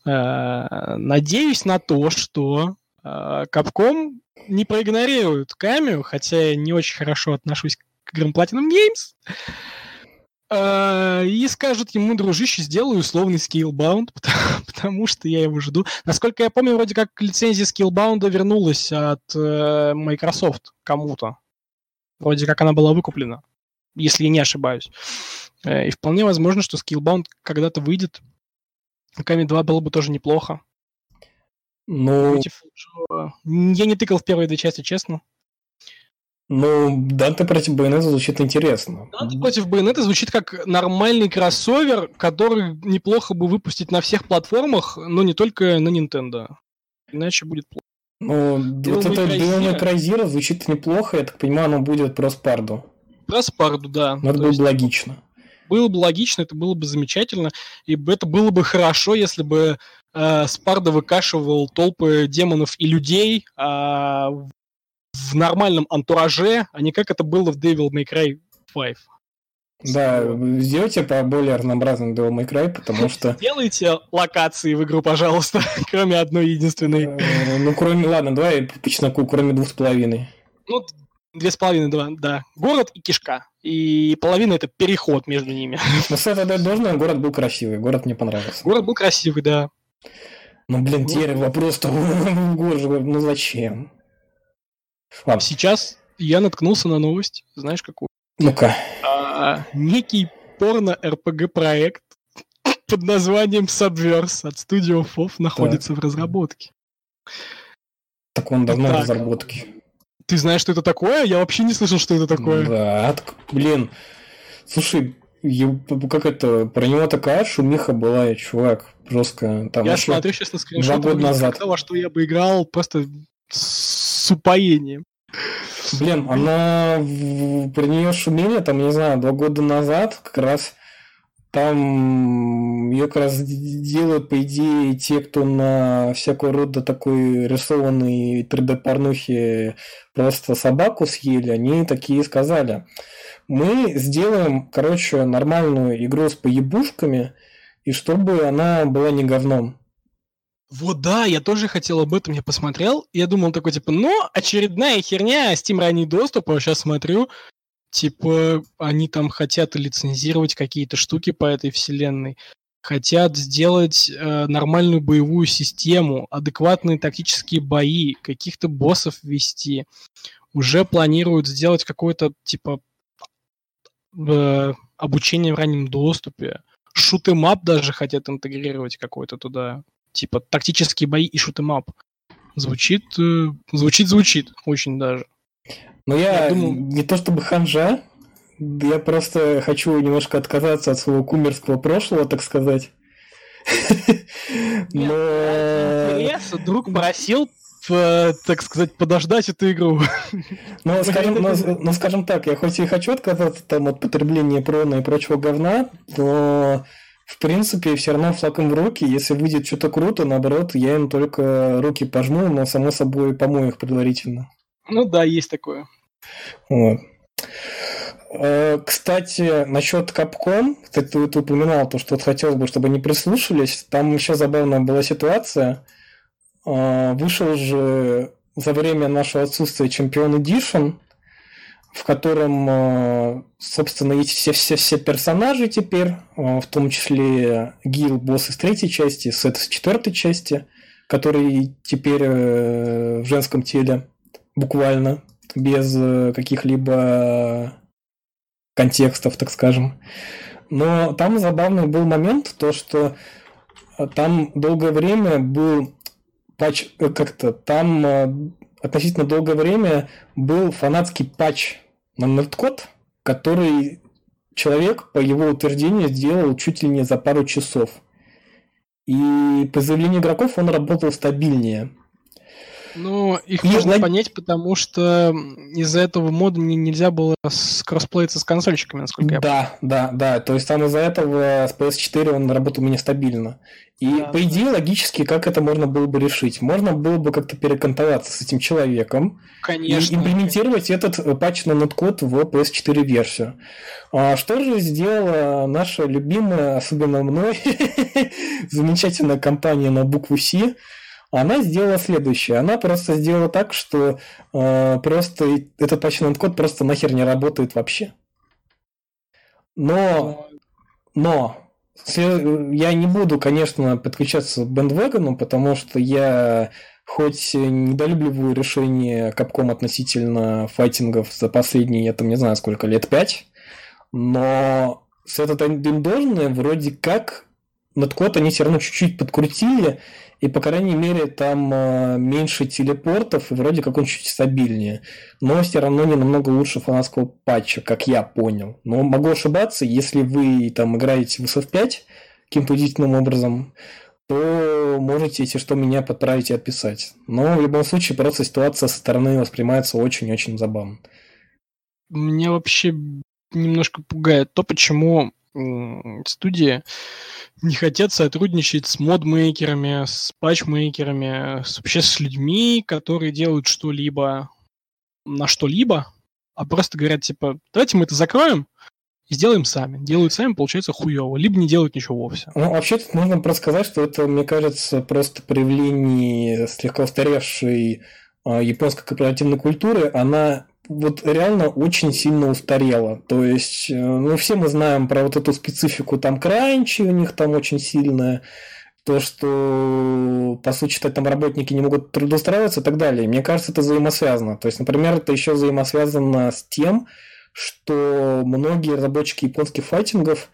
Э, надеюсь на то, что Капком э, не проигнорирует Камию, хотя я не очень хорошо отношусь к играм Platinum Games. Э, и скажут ему, дружище, сделаю условный Skillbound, потому, потому что я его жду. Насколько я помню, вроде как лицензия Skillbound вернулась от Microsoft кому-то. Вроде как она была выкуплена, если я не ошибаюсь. Э, и вполне возможно, что Skillbound когда-то выйдет. Ками 2 было бы тоже неплохо. Ну... Я не тыкал в первые две части, честно. Ну, Данте против Байонета звучит интересно. Данте против Байонета звучит как нормальный кроссовер, который неплохо бы выпустить на всех платформах, но не только на Nintendo. Иначе будет плохо. Ну, вот это May Cry звучит неплохо, я так понимаю, оно будет про Спарду. Про Спарду, да. Но это было бы логично было бы логично, это было бы замечательно, и это было бы хорошо, если бы э, Спарда выкашивал толпы демонов и людей э, в нормальном антураже, а не как это было в Devil May Cry 5. Да, сделайте по более разнообразным Devil May Cry, потому что... Сделайте локации в игру, пожалуйста, кроме одной единственной. Э, ну, кроме... Ладно, давай по чесноку, кроме двух с половиной. Ну, Две с половиной, два, да. Город и кишка. И половина это переход между ними. Ну, что тогда должно, город был красивый, город мне понравился. Город был красивый, да. Ну, блин, теперь вопрос-то, ну зачем? Ладно. Сейчас я наткнулся на новость, знаешь какую? Ну-ка. А, некий порно-РПГ-проект под названием Subverse от Studio FOV находится так. в разработке. Так он давно так. в разработке. Ты знаешь, что это такое? Я вообще не слышал, что это такое. Да, блин. Слушай, как это, про него такая шумиха была, чувак, жестко. Там я смотрю сейчас на скриншот, два года назад. Того, что я бы играл просто с упоением. Блин, она про нее шумели, там, не знаю, два года назад, как раз там ее как раз делают, по идее, те, кто на всякого рода такой рисованный 3D-порнухи просто собаку съели, они такие сказали. Мы сделаем, короче, нормальную игру с поебушками, и чтобы она была не говном. Вот да, я тоже хотел об этом, я посмотрел, я думал такой, типа, ну, очередная херня, Steam ранний доступ, а сейчас смотрю, Типа, они там хотят лицензировать какие-то штуки по этой вселенной, хотят сделать э, нормальную боевую систему, адекватные тактические бои, каких-то боссов ввести. Уже планируют сделать какое-то, типа, э, обучение в раннем доступе. Шутемап даже хотят интегрировать какой-то туда. Типа, тактические бои и шутемап. Звучит, э, звучит, звучит, очень даже. Ну, я, я думал... не то чтобы ханжа, я просто хочу немножко отказаться от своего кумерского прошлого, так сказать. Но... Друг просил так сказать, подождать эту игру. Ну, скажем, ну, ну, скажем так, я хоть и хочу отказаться там от потребления прона и прочего говна, но в принципе все равно флаком в руки. Если выйдет что-то круто, наоборот, я им только руки пожму, но само собой помою их предварительно. Ну да, есть такое. Вот. Э, кстати, насчет Capcom, ты, ты, ты упоминал то, что вот хотелось бы, чтобы они прислушались. Там еще забавная была ситуация. Э, вышел же за время нашего отсутствия Champion Edition, в котором, э, собственно, есть все, все, все персонажи теперь, в том числе Гил, босс из третьей части, Сет из четвертой части, который теперь в женском теле буквально, без э, каких-либо контекстов, так скажем. Но там забавный был момент, то что э, там долгое время был патч, э, как-то там э, относительно долгое время был фанатский патч на Nerdcode, который человек, по его утверждению, сделал чуть ли не за пару часов. И по заявлению игроков он работал стабильнее. Ну, их и можно на... понять, потому что из-за этого мода не, нельзя было с кроссплеиться с консольщиками, насколько я понимаю. Да, да, да. То есть там из-за этого с PS4 он работал у меня стабильно. И да, по идее, да. логически, как это можно было бы решить? Можно было бы как-то перекантоваться с этим человеком Конечно. и имплементировать этот э, патч на ноткод в PS4 версию. А что же сделала наша любимая, особенно мной, замечательная компания на букву C, она сделала следующее. Она просто сделала так, что э, просто этот почтовый код просто нахер не работает вообще. Но, но я не буду, конечно, подключаться к бендвагону, потому что я хоть недолюбливаю решение Capcom относительно файтингов за последние, я там не знаю сколько, лет пять, но с этот им должное, вроде как над код они все равно чуть-чуть подкрутили, и, по крайней мере, там э, меньше телепортов, и вроде как он чуть стабильнее. Но все равно не намного лучше фанатского патча, как я понял. Но могу ошибаться, если вы там играете в SF5 каким-то удивительным образом, то можете, если что, меня подправить и отписать. Но в любом случае, просто ситуация со стороны воспринимается очень-очень забавно. Меня вообще немножко пугает то, почему студии не хотят сотрудничать с модмейкерами, с патчмейкерами, вообще с людьми, которые делают что-либо на что-либо, а просто говорят, типа, давайте мы это закроем и сделаем сами. Делают сами, получается хуево, либо не делают ничего вовсе. Ну, вообще тут можно просто сказать, что это, мне кажется, просто проявление слегка устаревшей а, японской корпоративной культуры. Она вот реально очень сильно устарела. То есть, э, ну, все мы знаем про вот эту специфику, там кранчи у них там очень сильная, то, что, по сути, там работники не могут трудоустраиваться и так далее. Мне кажется, это взаимосвязано. То есть, например, это еще взаимосвязано с тем, что многие разработчики японских файтингов,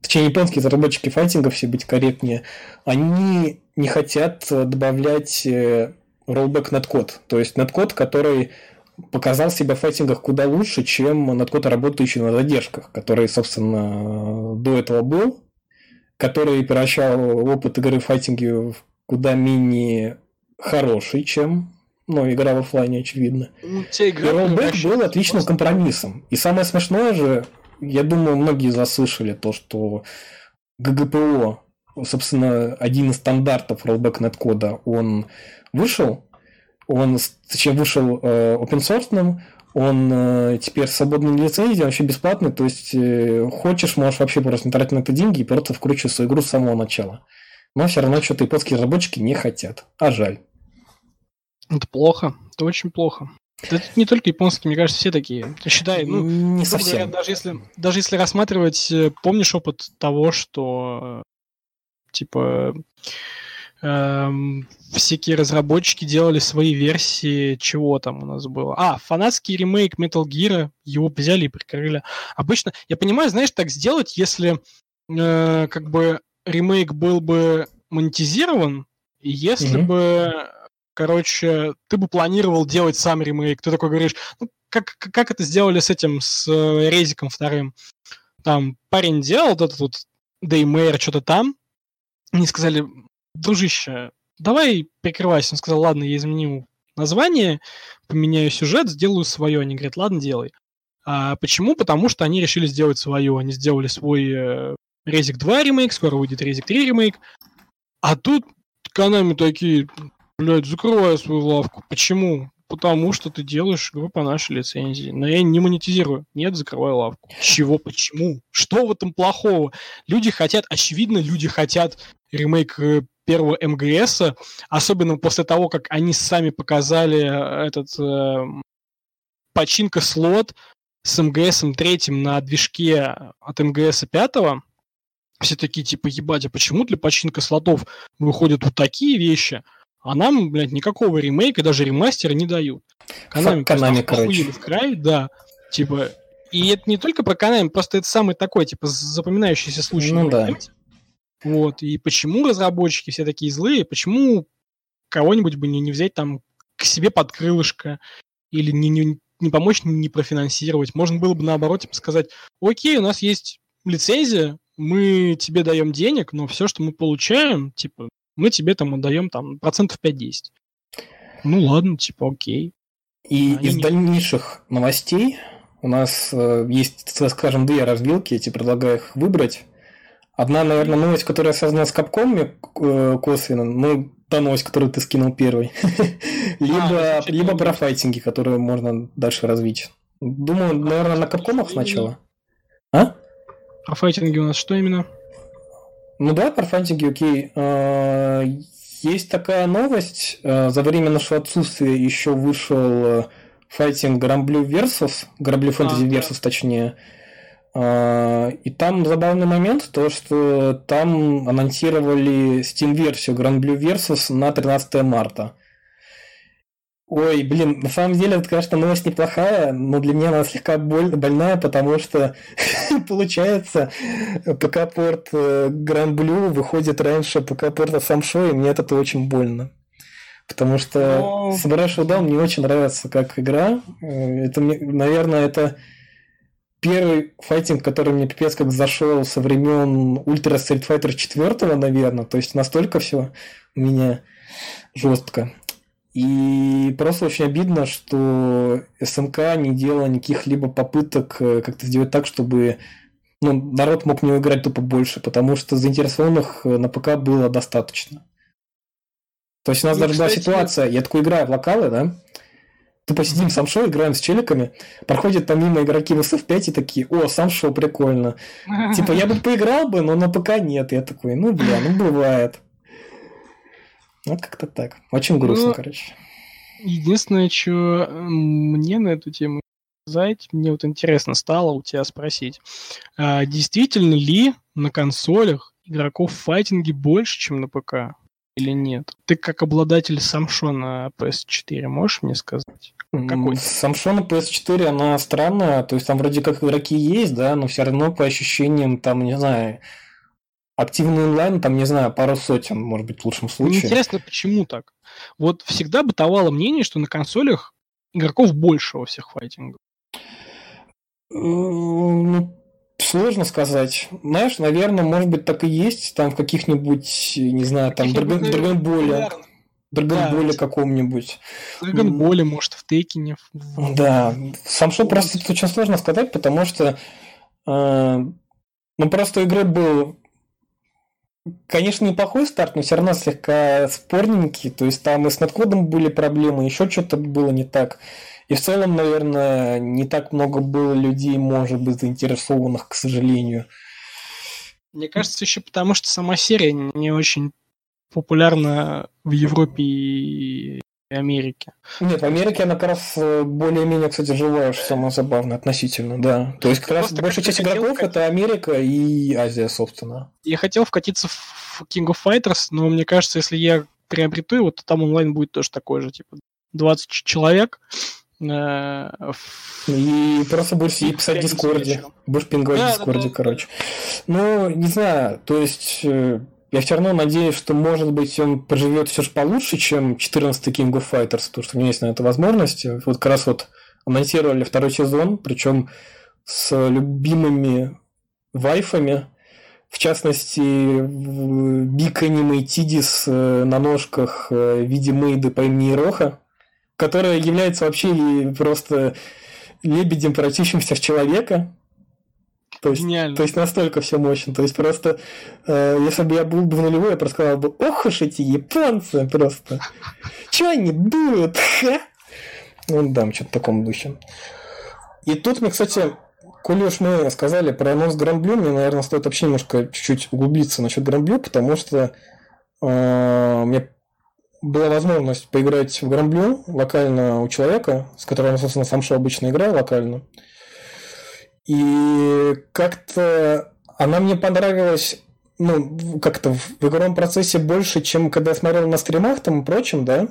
точнее, японские разработчики файтингов, все быть корректнее, они не хотят добавлять э, rollback неткод. То есть, неткод, который показал себя в файтингах куда лучше, чем над кто-то работающий на задержках, который, собственно, до этого был, который превращал опыт игры в файтинге в куда менее хороший, чем ну, игра в офлайне, очевидно. Ну, и роллбэк был отличным компромиссом. И самое смешное же, я думаю, многие заслышали то, что ГГПО, собственно, один из стандартов роллбэк неткода, он вышел, он, точнее, вышел э, open source, он э, теперь свободной лицензией, он вообще бесплатный, то есть э, хочешь, можешь вообще просто не тратить на это деньги и просто вкручивать свою игру с самого начала. Но все равно что-то японские разработчики не хотят. А жаль. Это плохо, это очень плохо. Это не только японские, мне кажется, все такие. Считай, ну, не совсем. Говоря, даже если, даже если рассматривать, э, помнишь опыт того, что типа эм, всякие разработчики делали свои версии, чего там у нас было. А, фанатский ремейк Metal Gear, его взяли и прикрыли. Обычно, я понимаю, знаешь, так сделать, если э, как бы ремейк был бы монетизирован, и если mm-hmm. бы, короче, ты бы планировал делать сам ремейк, ты такой говоришь, ну, как, как это сделали с этим, с э, Резиком вторым. Там парень делал вот этот вот Daymare, что-то там, они сказали, дружище, давай прикрывайся. Он сказал, ладно, я изменю название, поменяю сюжет, сделаю свое. Они говорят, ладно, делай. А почему? Потому что они решили сделать свое. Они сделали свой э, Резик 2 ремейк, скоро выйдет Резик 3 ремейк. А тут Канами такие, блядь, закрываю свою лавку. Почему? Потому что ты делаешь игру по нашей лицензии. Но я не монетизирую. Нет, закрываю лавку. Чего? Почему? Что в этом плохого? Люди хотят, очевидно, люди хотят ремейк э, первого МГС, особенно после того, как они сами показали э, этот э, починка слот с МГС третьим на движке от МГС пятого. Все такие, типа, ебать, а почему для починка слотов выходят вот такие вещи, а нам, блядь, никакого ремейка, даже ремастера не дают. Канами, Канами короче. в край, да. Типа, И это не только про Konami, просто это самый такой, типа, запоминающийся случай. Ну да. Вот, и почему разработчики все такие злые, почему кого-нибудь бы не, не взять там к себе под крылышко, или не, не, не помочь не профинансировать. Можно было бы наоборот типа, сказать, окей, у нас есть лицензия, мы тебе даем денег, но все, что мы получаем, типа, мы тебе там отдаем там процентов 5-10. Ну ладно, типа, окей. И а из дальнейших новостей у нас э, есть, скажем, две развилки, я тебе предлагаю их выбрать. Одна, наверное, новость, которая связана с капкомами э, косвенно, ну, та новость, которую ты скинул первый. либо, а, либо про файтинги, которые можно дальше развить. Думаю, наверное, на капкомах сначала. А? Про файтинги у нас что именно? Ну да, про файтинги, окей. А, есть такая новость. А, за время нашего отсутствия еще вышел файтинг Грамблю Versus, Грамблю Фэнтези Versus, точнее. А, и там забавный момент, то что там анонсировали Steam-версию Grand Blue Versus на 13 марта. Ой, блин, на самом деле, это, конечно, новость неплохая, но для меня она слегка боль, больная, потому что, получается, ПК-порт э, Grand Blue выходит раньше ПК-порта Самшо, и мне это очень больно. Потому что но... Собираешь Down мне очень нравится как игра. Э, это, наверное, это первый файтинг, который мне пипец как зашел со времен Ультра Street Fighter 4, наверное. То есть настолько все у меня жестко. И просто очень обидно, что СНК не делала никаких либо попыток э, как-то сделать так, чтобы ну, народ мог не играть тупо больше, потому что заинтересованных э, на ПК было достаточно. То есть у нас ну, даже кстати... была ситуация, я такой играю в локалы, да, Тупо сидим сам шоу, играем с челиками, проходят помимо игроки в SF5 и такие, о, сам шоу прикольно. Типа, я бы поиграл бы, но на ПК нет. Я такой, ну, бля, ну, бывает. Вот как-то так. Очень грустно, ну, короче. Единственное, что мне на эту тему сказать, мне вот интересно стало у тебя спросить, а действительно ли на консолях игроков в файтинге больше, чем на ПК? Или нет? Ты как обладатель Самшона PS4 можешь мне сказать? Какой? Самшона PS4, она странная, то есть там вроде как игроки есть, да, но все равно по ощущениям там, не знаю, активный онлайн, там, не знаю, пару сотен, может быть, в лучшем случае. Мне интересно, почему так? Вот всегда бытовало мнение, что на консолях игроков больше во всех файтингах. Ну, Сложно сказать. Знаешь, наверное, может быть, так и есть. Там в каких-нибудь, не знаю, там Драгонболе. Драгонболе да, каком-нибудь. Драгонболе, может, в Текине. Да. Сам что просто тут очень сложно сказать, потому что э, ну, просто игры был Конечно, неплохой старт, но все равно слегка спорненький. То есть там и с надкодом были проблемы, еще что-то было не так. И в целом, наверное, не так много было людей, может быть, заинтересованных, к сожалению. Мне кажется, еще потому, что сама серия не очень популярна в Европе и Америке. Нет, в Америке она как раз э, более-менее, кстати, живая, что самое забавное, относительно, да. То есть как раз большая часть игроков это Америка и Азия, собственно. Я хотел вкатиться в King of Fighters, но мне кажется, если я приобрету его, то там онлайн будет тоже такой же, типа 20 человек, и просто будешь сидеть писать в Дискорде. Будешь пинговать в Дискорде, короче. Ну, не знаю, то есть э, я все равно надеюсь, что, может быть, он поживет все же получше, чем 14 King of Fighters, потому что у меня есть на это возможность. Вот как раз вот анонсировали второй сезон, причем с любимыми вайфами, в частности, Биг Аниме Тидис э, на ножках в виде мейды по имени Роха которая является вообще просто лебедем, превратившимся в человека. То есть, Гениально. то есть настолько все мощно. То есть просто, э, если бы я был бы в нулевой, я просто сказал бы, ох уж эти японцы просто. Чего они дуют? Ну да, что-то в таком духе. И тут мне, кстати, коли уж мы сказали про анонс Granblue, мне, наверное, стоит вообще немножко чуть-чуть углубиться насчет Granblue, потому что э, мне была возможность поиграть в Granblue локально у человека, с которым собственно, SamSho обычно играю локально. И как-то она мне понравилась ну, как-то в игровом процессе больше, чем когда я смотрел на стримах там и прочем, да.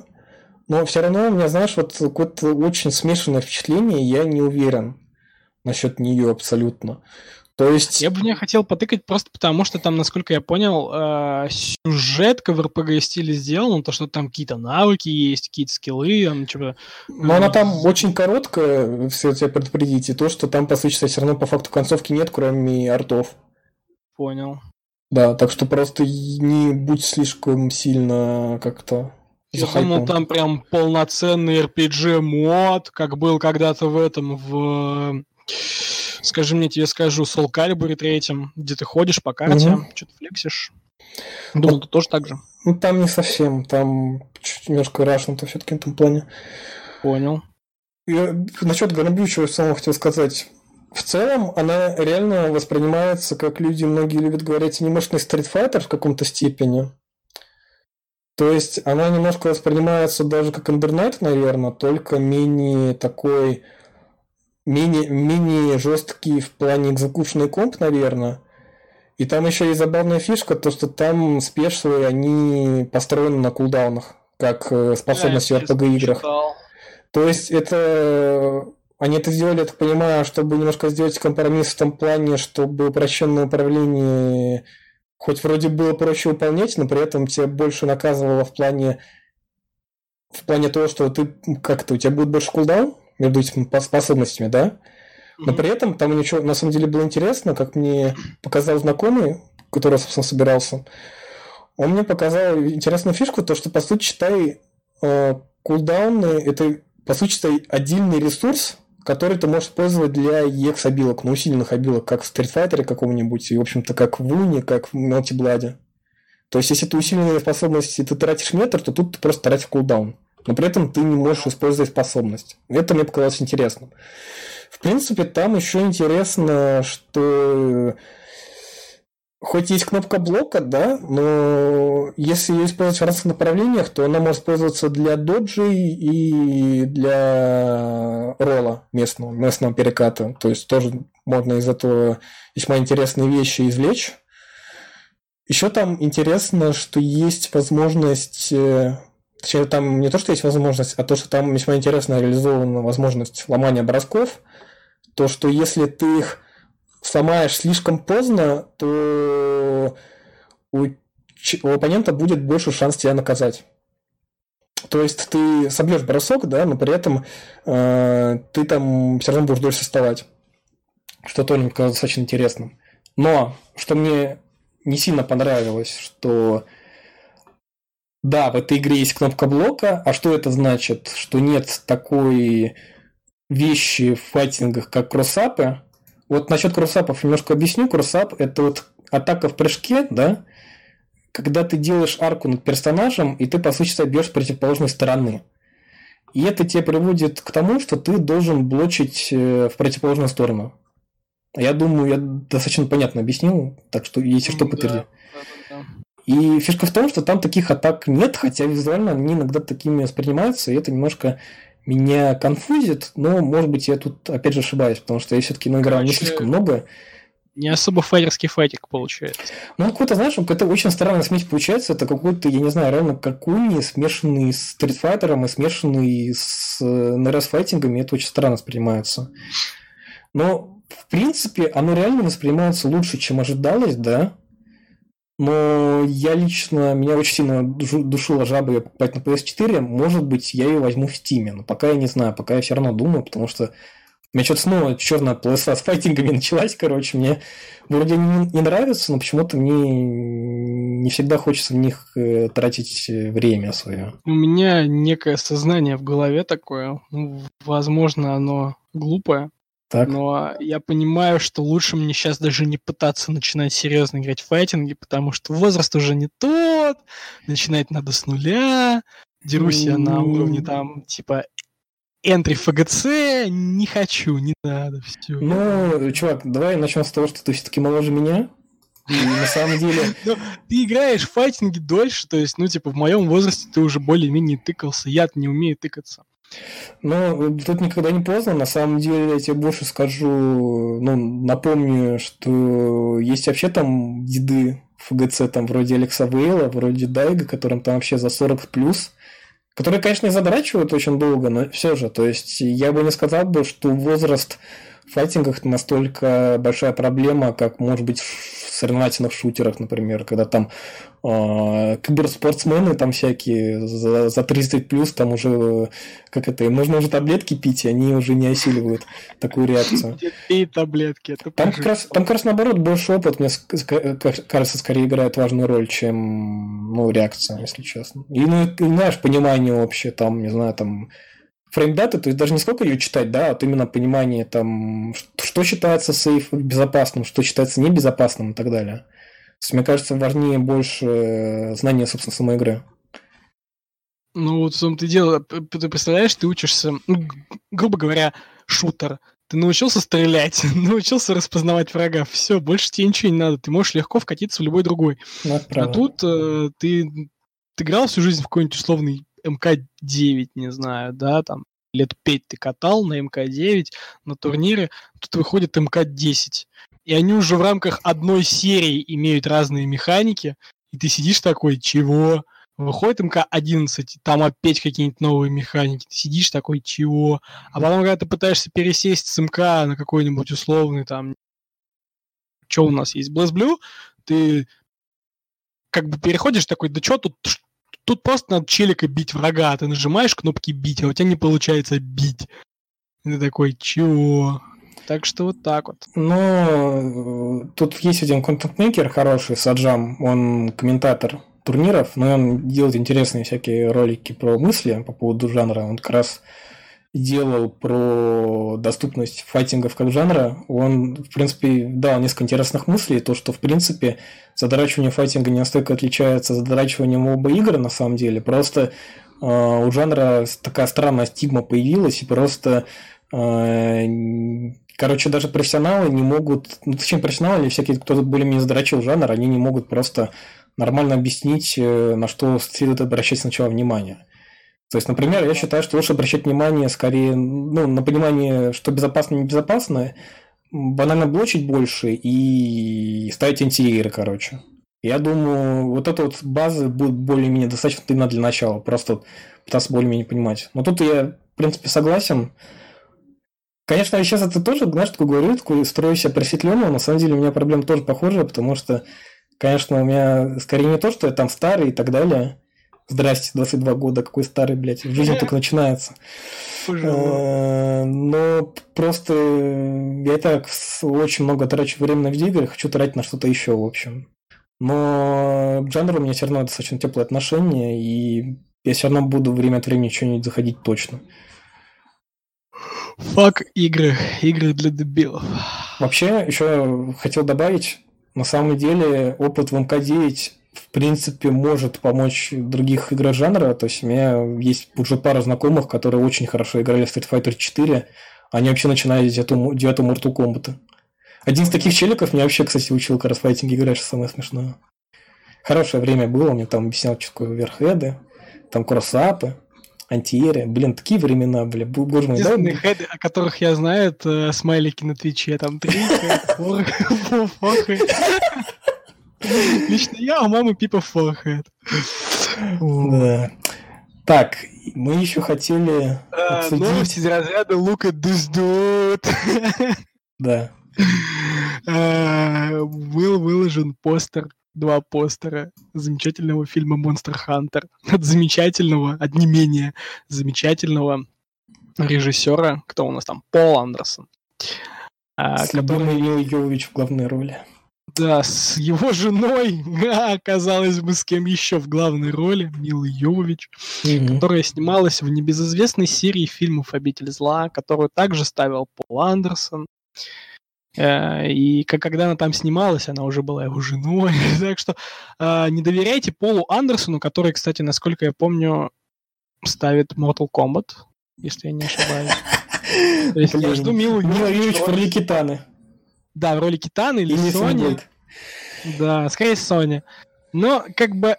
Но все равно у меня, знаешь, вот какое-то очень смешанное впечатление, я не уверен. насчет нее абсолютно. То есть... Я бы не хотел потыкать просто потому, что там, насколько я понял, э, сюжетка в RPG стиле сделана, то, что там какие-то навыки есть, какие-то скиллы, там что-то... Но она там очень короткая, все тебя предупредить, и то, что там, по сути, все равно по факту концовки нет, кроме артов. Понял. Да, так что просто не будь слишком сильно как-то я думал, там прям полноценный RPG-мод, как был когда-то в этом, в скажи мне, тебе скажу, Soul Calibur третьем, где ты ходишь по карте, угу. что-то флексишь. Думал, ты тоже так же. Ну, там не совсем, там чуть немножко рашнуто все-таки в этом плане. Понял. Я насчет я самого хотел сказать. В целом, она реально воспринимается, как люди многие любят говорить, Street Fighter в каком-то степени. То есть она немножко воспринимается даже как интернет, наверное, только менее такой менее, менее жесткий в плане экзекушный комп, наверное. И там еще есть забавная фишка, то что там спешлы, они построены на кулдаунах, как э, способности в RPG играх. То есть это они это сделали, я так понимаю, чтобы немножко сделать компромисс в том плане, чтобы упрощенное управление хоть вроде было проще выполнять, но при этом тебя больше наказывало в плане в плане того, что ты как-то у тебя будет больше кулдаун, между этими способностями, да? Но при этом там ничего, на самом деле было интересно, как мне показал знакомый, который, собственно, собирался. Он мне показал интересную фишку, то, что, по сути, считай, э, кулдауны – это, по сути, считай, отдельный ресурс, который ты можешь использовать для EX обилок, ну, усиленных обилок, как в Street Fighter каком-нибудь, и, в общем-то, как в Уне, как в Melty Blood. То есть, если ты усиленные способности, ты тратишь метр, то тут ты просто тратишь кулдаун но при этом ты не можешь использовать способность. Это мне показалось интересным. В принципе, там еще интересно, что хоть есть кнопка блока, да, но если ее использовать в разных направлениях, то она может использоваться для доджи и для ролла местного, местного переката. То есть тоже можно из этого весьма интересные вещи извлечь. Еще там интересно, что есть возможность э, Точнее, там не то, что есть возможность, а то, что там весьма интересно реализована возможность ломания бросков. То, что если ты их сломаешь слишком поздно, то у, у оппонента будет больше шанс тебя наказать. То есть ты собьешь бросок, да, но при этом э, ты там все равно будешь дольше вставать. Что тоже казалось очень интересным. Но что мне не сильно понравилось, что да, в этой игре есть кнопка блока, а что это значит? Что нет такой вещи в файтингах, как кроссапы. Вот насчет кроссапов немножко объясню. Кроссап – это вот атака в прыжке, да, когда ты делаешь арку над персонажем, и ты, по сути, бьешь с противоположной стороны. И это тебя приводит к тому, что ты должен блочить э, в противоположную сторону. Я думаю, я достаточно понятно объяснил, так что если что, подтверди. Да, да, да. И фишка в том, что там таких атак нет, хотя визуально они иногда такими воспринимаются, и это немножко меня конфузит, но, может быть, я тут опять же ошибаюсь, потому что я все-таки ну, играл не слишком много. Не особо файтерский файтик получается. Ну, какой-то, знаешь, какая-то очень странная смесь получается. Это какой-то, я не знаю, равно как уни, смешанный с стритфайтером и смешанный с НРС файтингами. Это очень странно воспринимается. Но, в принципе, оно реально воспринимается лучше, чем ожидалось, да. Но я лично, меня очень сильно душила жаба покупать на PS4. Может быть, я ее возьму в Steam. Но пока я не знаю, пока я все равно думаю, потому что у меня что-то снова черная полоса с файтингами началась, короче. Мне вроде не, не нравится, но почему-то мне не всегда хочется в них э, тратить время свое. У меня некое сознание в голове такое. Возможно, оно глупое. Так. Но я понимаю, что лучше мне сейчас даже не пытаться начинать серьезно играть в файтинги, потому что возраст уже не тот, начинать надо с нуля, дерусь я на уровне там, типа, энтри ФГЦ, не хочу, не надо, все. Ну, чувак, давай начнем с того, что ты все-таки моложе меня. И на самом деле... Но ты играешь в файтинги дольше, то есть, ну, типа, в моем возрасте ты уже более-менее тыкался, я не умею тыкаться. Ну, тут никогда не поздно. На самом деле, я тебе больше скажу, ну, напомню, что есть вообще там деды ФГЦ, там вроде Алекса Вейла, вроде Дайга, которым там вообще за 40 плюс, которые, конечно, не задрачивают очень долго, но все же, то есть я бы не сказал бы, что возраст в файтингах настолько большая проблема, как может быть в соревновательных шутерах, например, когда там э, киберспортсмены там всякие за, за 30 плюс, там уже как это, им нужно уже таблетки пить, и они уже не осиливают такую реакцию. И таблетки, это там как, раз, там как раз наоборот больше опыт, мне кажется, скорее играет важную роль, чем ну, реакция, если честно. И, ну, и, знаешь, понимание общее, там, не знаю, там фреймдата, то есть даже не сколько ее читать, да, а вот именно понимание там, что считается сейф безопасным, что считается небезопасным и так далее. То есть, мне кажется, важнее больше знания, собственно, самой игры. Ну, вот в том-то и дело, ты представляешь, ты учишься, ну, грубо говоря, шутер. Ты научился стрелять, научился распознавать врага. Все, больше тебе ничего не надо. Ты можешь легко вкатиться в любой другой. Ну, а тут э, ты, ты играл всю жизнь в какой-нибудь условный МК-9, не знаю, да, там лет 5 ты катал на МК-9 на турнире, тут выходит МК-10. И они уже в рамках одной серии имеют разные механики, и ты сидишь такой, чего? Выходит МК-11, там опять какие-нибудь новые механики, ты сидишь такой, чего? А потом, когда ты пытаешься пересесть с МК на какой-нибудь условный там, что у нас есть, Blast Blue, ты как бы переходишь такой, да что тут, Тут просто надо челика бить врага, а ты нажимаешь кнопки бить, а у тебя не получается бить. И ты такой, чего? Так что вот так вот. Ну, тут есть один контент-мейкер хороший, Саджам, он комментатор турниров, но он делает интересные всякие ролики про мысли по поводу жанра. Он как раз делал про доступность файтингов как жанра, он, в принципе, дал несколько интересных мыслей, то, что, в принципе, задрачивание файтинга не настолько отличается от задрачиванием оба игр, на самом деле, просто э, у жанра такая странная стигма появилась, и просто э, Короче, даже профессионалы не могут, ну, точнее, профессионалы или всякие, кто более-менее задрачил жанр, они не могут просто нормально объяснить, э, на что следует обращать сначала внимание. То есть, например, я считаю, что лучше обращать внимание скорее ну, на понимание, что безопасно и небезопасно, банально блочить больше и ставить антиэйры, короче. Я думаю, вот эта вот база будет более-менее достаточно именно для начала, просто пытаться более-менее понимать. Но тут я, в принципе, согласен. Конечно, я сейчас это тоже, знаешь, такой говорю, такой строю себя просветленного, на самом деле у меня проблема тоже похожая, потому что, конечно, у меня скорее не то, что я там старый и так далее, Здрасте, 22 года, какой старый, блядь, жизнь только начинается. Э, но просто я так очень много трачу время на видеоигры, хочу тратить на что-то еще, в общем. Но к жанру у меня все равно достаточно теплое отношение, и я все равно буду время от времени что-нибудь заходить точно. Фак игры, игры для дебилов. Вообще, еще хотел добавить, на самом деле опыт в МК-9 в принципе, может помочь других игр жанра. То есть у меня есть уже пара знакомых, которые очень хорошо играли в Street Fighter 4. Они вообще начинали с девятого Mortal Kombat. Один из таких челиков меня вообще, кстати, учил как раз файтинг играть, что самое смешное. Хорошее время было, мне там объяснял, что такое верхеды, там кроссапы, антиэри. Блин, такие времена были. Боже мой, да? хеды, о которых я знаю, это смайлики на Твиче. Там три, Лично я, у мамы Пипа Forehead. Да. Так, мы еще хотели а, обсудить... Новость из разряда Look at this dude. Да. А, был выложен постер, два постера замечательного фильма Monster Hunter. От замечательного, от не менее замечательного режиссера, кто у нас там, Пол Андерсон. А, С который... Йовович в главной роли. Да, с его женой, а, казалось бы, с кем еще в главной роли, Милой Йовович, mm-hmm. которая снималась в небезызвестной серии фильмов «Обитель зла», которую также ставил Пол Андерсон. Э, и когда она там снималась, она уже была его женой. так что э, не доверяйте Полу Андерсону, который, кстати, насколько я помню, ставит Mortal Kombat, если я не ошибаюсь. То есть я жду Милу Йовович в роли Китаны. Да, в роли Китаны или и Sony. Да, скорее Sony. Но, как бы,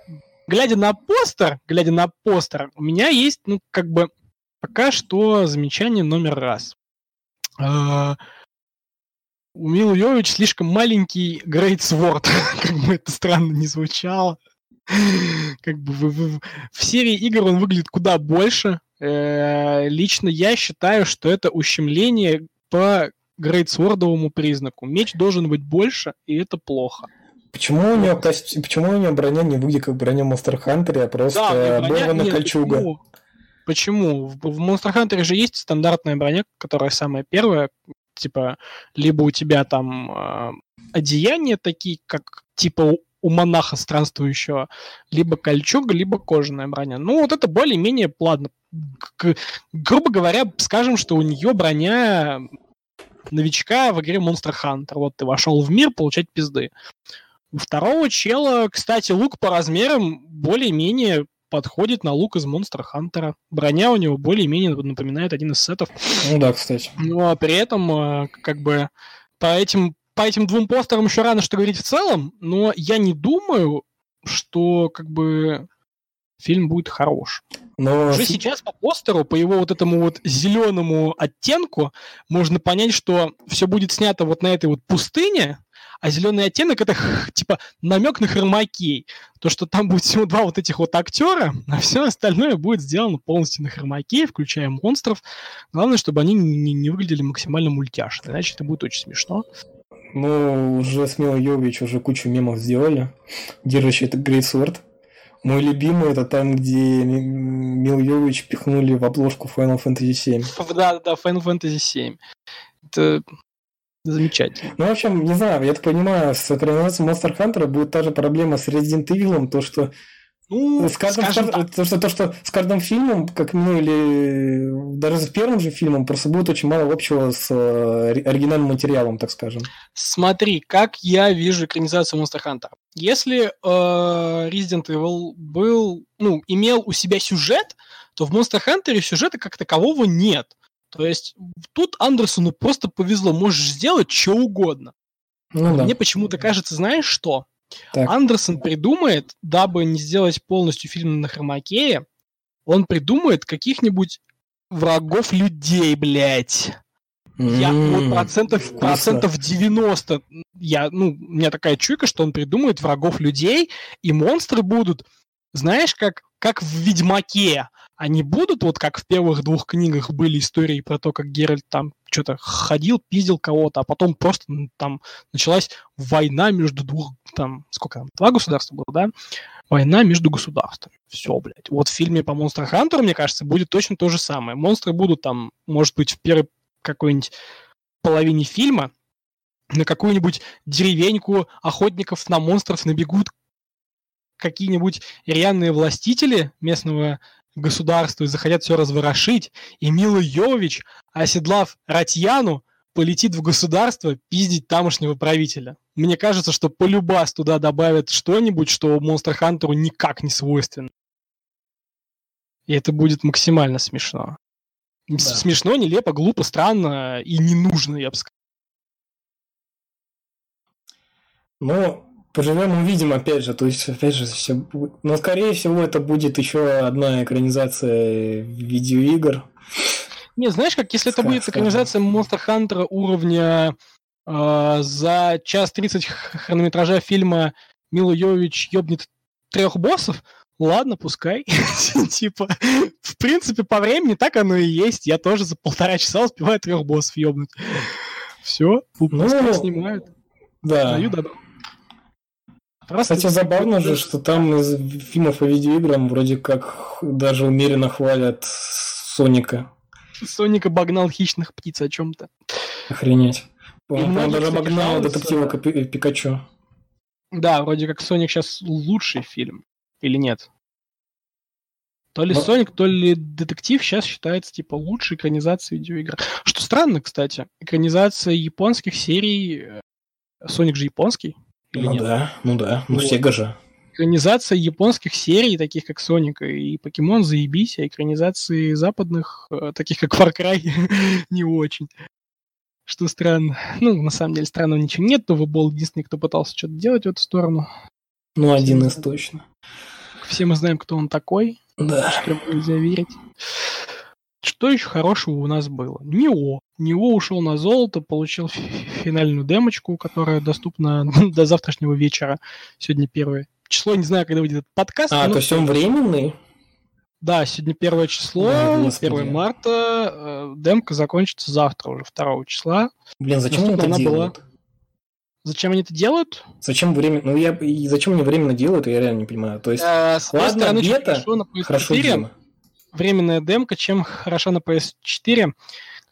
глядя на постер, глядя на постер, у меня есть, ну, как бы, пока что замечание номер раз. Uh, у Милу Йович слишком маленький Great Sword, как бы это странно не звучало. как бы в, в, в серии игр он выглядит куда больше. Э, лично я считаю, что это ущемление по грейдсвордовому признаку. Меч должен быть больше, и это плохо. Почему у него почему у него броня не выглядит как броня Monster Hunter, а просто да, оборвана кольчуга? Почему? почему? В, в Monster Hunter же есть стандартная броня, которая самая первая, типа, либо у тебя там э, одеяния такие, как типа у монаха странствующего, либо кольчуга, либо кожаная броня. Ну, вот это более-менее плавно. Г- грубо говоря, скажем, что у нее броня новичка в игре Monster Hunter. Вот ты вошел в мир получать пизды. У второго чела, кстати, лук по размерам более-менее подходит на лук из Monster Hunter. Броня у него более-менее напоминает один из сетов. Ну да, кстати. Но при этом, э, как бы, по этим, по этим двум постерам еще рано что говорить в целом, но я не думаю, что, как бы, фильм будет хорош. Но... Уже сейчас по постеру, по его вот этому вот зеленому оттенку, можно понять, что все будет снято вот на этой вот пустыне, а зеленый оттенок это типа намек на хромакей. То, что там будет всего два вот этих вот актера, а все остальное будет сделано полностью на хромакей, включая монстров. Главное, чтобы они не, не выглядели максимально мультяшно, иначе это будет очень смешно. Ну, уже с Милой Йович уже кучу мемов сделали, держащий этот Sword. Мой любимый это там, где Мил Йович пихнули в обложку Final Fantasy VII. Да, да, Final Fantasy VII. Это замечательно. Ну, в общем, не знаю, я так понимаю, с экранизацией Monster Hunter будет та же проблема с Resident Evil, то, что ну, с каждым, скажем так. То, что, то, что с каждым фильмом, как ну или даже с первым же фильмом, просто будет очень мало общего с э, оригинальным материалом, так скажем. Смотри, как я вижу экранизацию Monster Hunter. Если э, Resident Evil был, ну, имел у себя сюжет, то в Monster Hunter сюжета как такового нет. То есть тут Андерсону просто повезло, можешь сделать что угодно. Ну, да. Мне почему-то кажется, знаешь что? Так. Андерсон придумает, дабы не сделать полностью фильм на хромакее, он придумает каких-нибудь врагов людей, блядь. Mm-hmm. Я вот процентов, процентов 90, я, ну, у меня такая чуйка, что он придумает врагов людей, и монстры будут, знаешь, как, как в Ведьмаке они будут, вот как в первых двух книгах были истории про то, как Геральт там что-то ходил, пиздил кого-то, а потом просто там началась война между двух, там, сколько там, два государства было, да? Война между государствами. Все, блядь. Вот в фильме по Monster Hunter, мне кажется, будет точно то же самое. Монстры будут там, может быть, в первой какой-нибудь половине фильма на какую-нибудь деревеньку охотников на монстров набегут какие-нибудь реальные властители местного государству и захотят все разворошить, и Мила Йович, оседлав Ратьяну, полетит в государство пиздить тамошнего правителя. Мне кажется, что полюбас туда добавят что-нибудь, что Монстр Хантеру никак не свойственно. И это будет максимально смешно. Да. Смешно, нелепо, глупо, странно и не нужно, я бы сказал. Ну, Поживем, увидим, опять же. То есть, опять же, все Но, скорее всего, это будет еще одна экранизация видеоигр. Не, знаешь, как если это будет экранизация Monster Hunter уровня э, за час 30 хронометража фильма Мила Йович ёбнет трех боссов, ладно, пускай. типа, в принципе, по времени так оно и есть. Я тоже за полтора часа успеваю трех боссов ёбнуть. Все, ну, снимают. Да. Даю добро. Просто Кстати, забавно же, что там из фильмов по видеоиграм вроде как даже умеренно хвалят Соника. Соника обогнал хищных птиц о чем-то. Охренеть. Он, он даже обогнал детектива Пикачу. Да, вроде как Соник сейчас лучший фильм. Или нет? То ли Но... Соник, то ли детектив сейчас считается типа лучшей экранизацией видеоигр. Что странно, кстати. Экранизация японских серий. Э, Соник же японский. Или ну нет? да, ну да, ну вот. Сега же. Экранизация японских серий, таких как Соник и Покемон, заебись, а экранизации западных, э, таких как Far Cry, не очень. Что странно. Ну, на самом деле, странного ничего нет, то был единственный, кто пытался что-то делать в эту сторону. Ну, один из точно. Все мы знаем, кто он такой. Да. Прям нельзя верить. Что еще хорошего у нас было? Нио. Нио ушел на золото, получил финальную демочку, которая доступна до завтрашнего вечера. Сегодня первое число, не знаю, когда выйдет этот подкаст. А, то есть он временный? Да, сегодня первое число, О, 1 марта. Э, демка закончится завтра уже, 2 числа. Блин, зачем они это делают? была. Зачем они это делают? Зачем время... Ну, я... и зачем они временно делают, я реально не понимаю. То есть, Э, с ладно, стороны, бета, хорошо на хорошо PS4, Дима. Временная демка, чем хороша на PS4.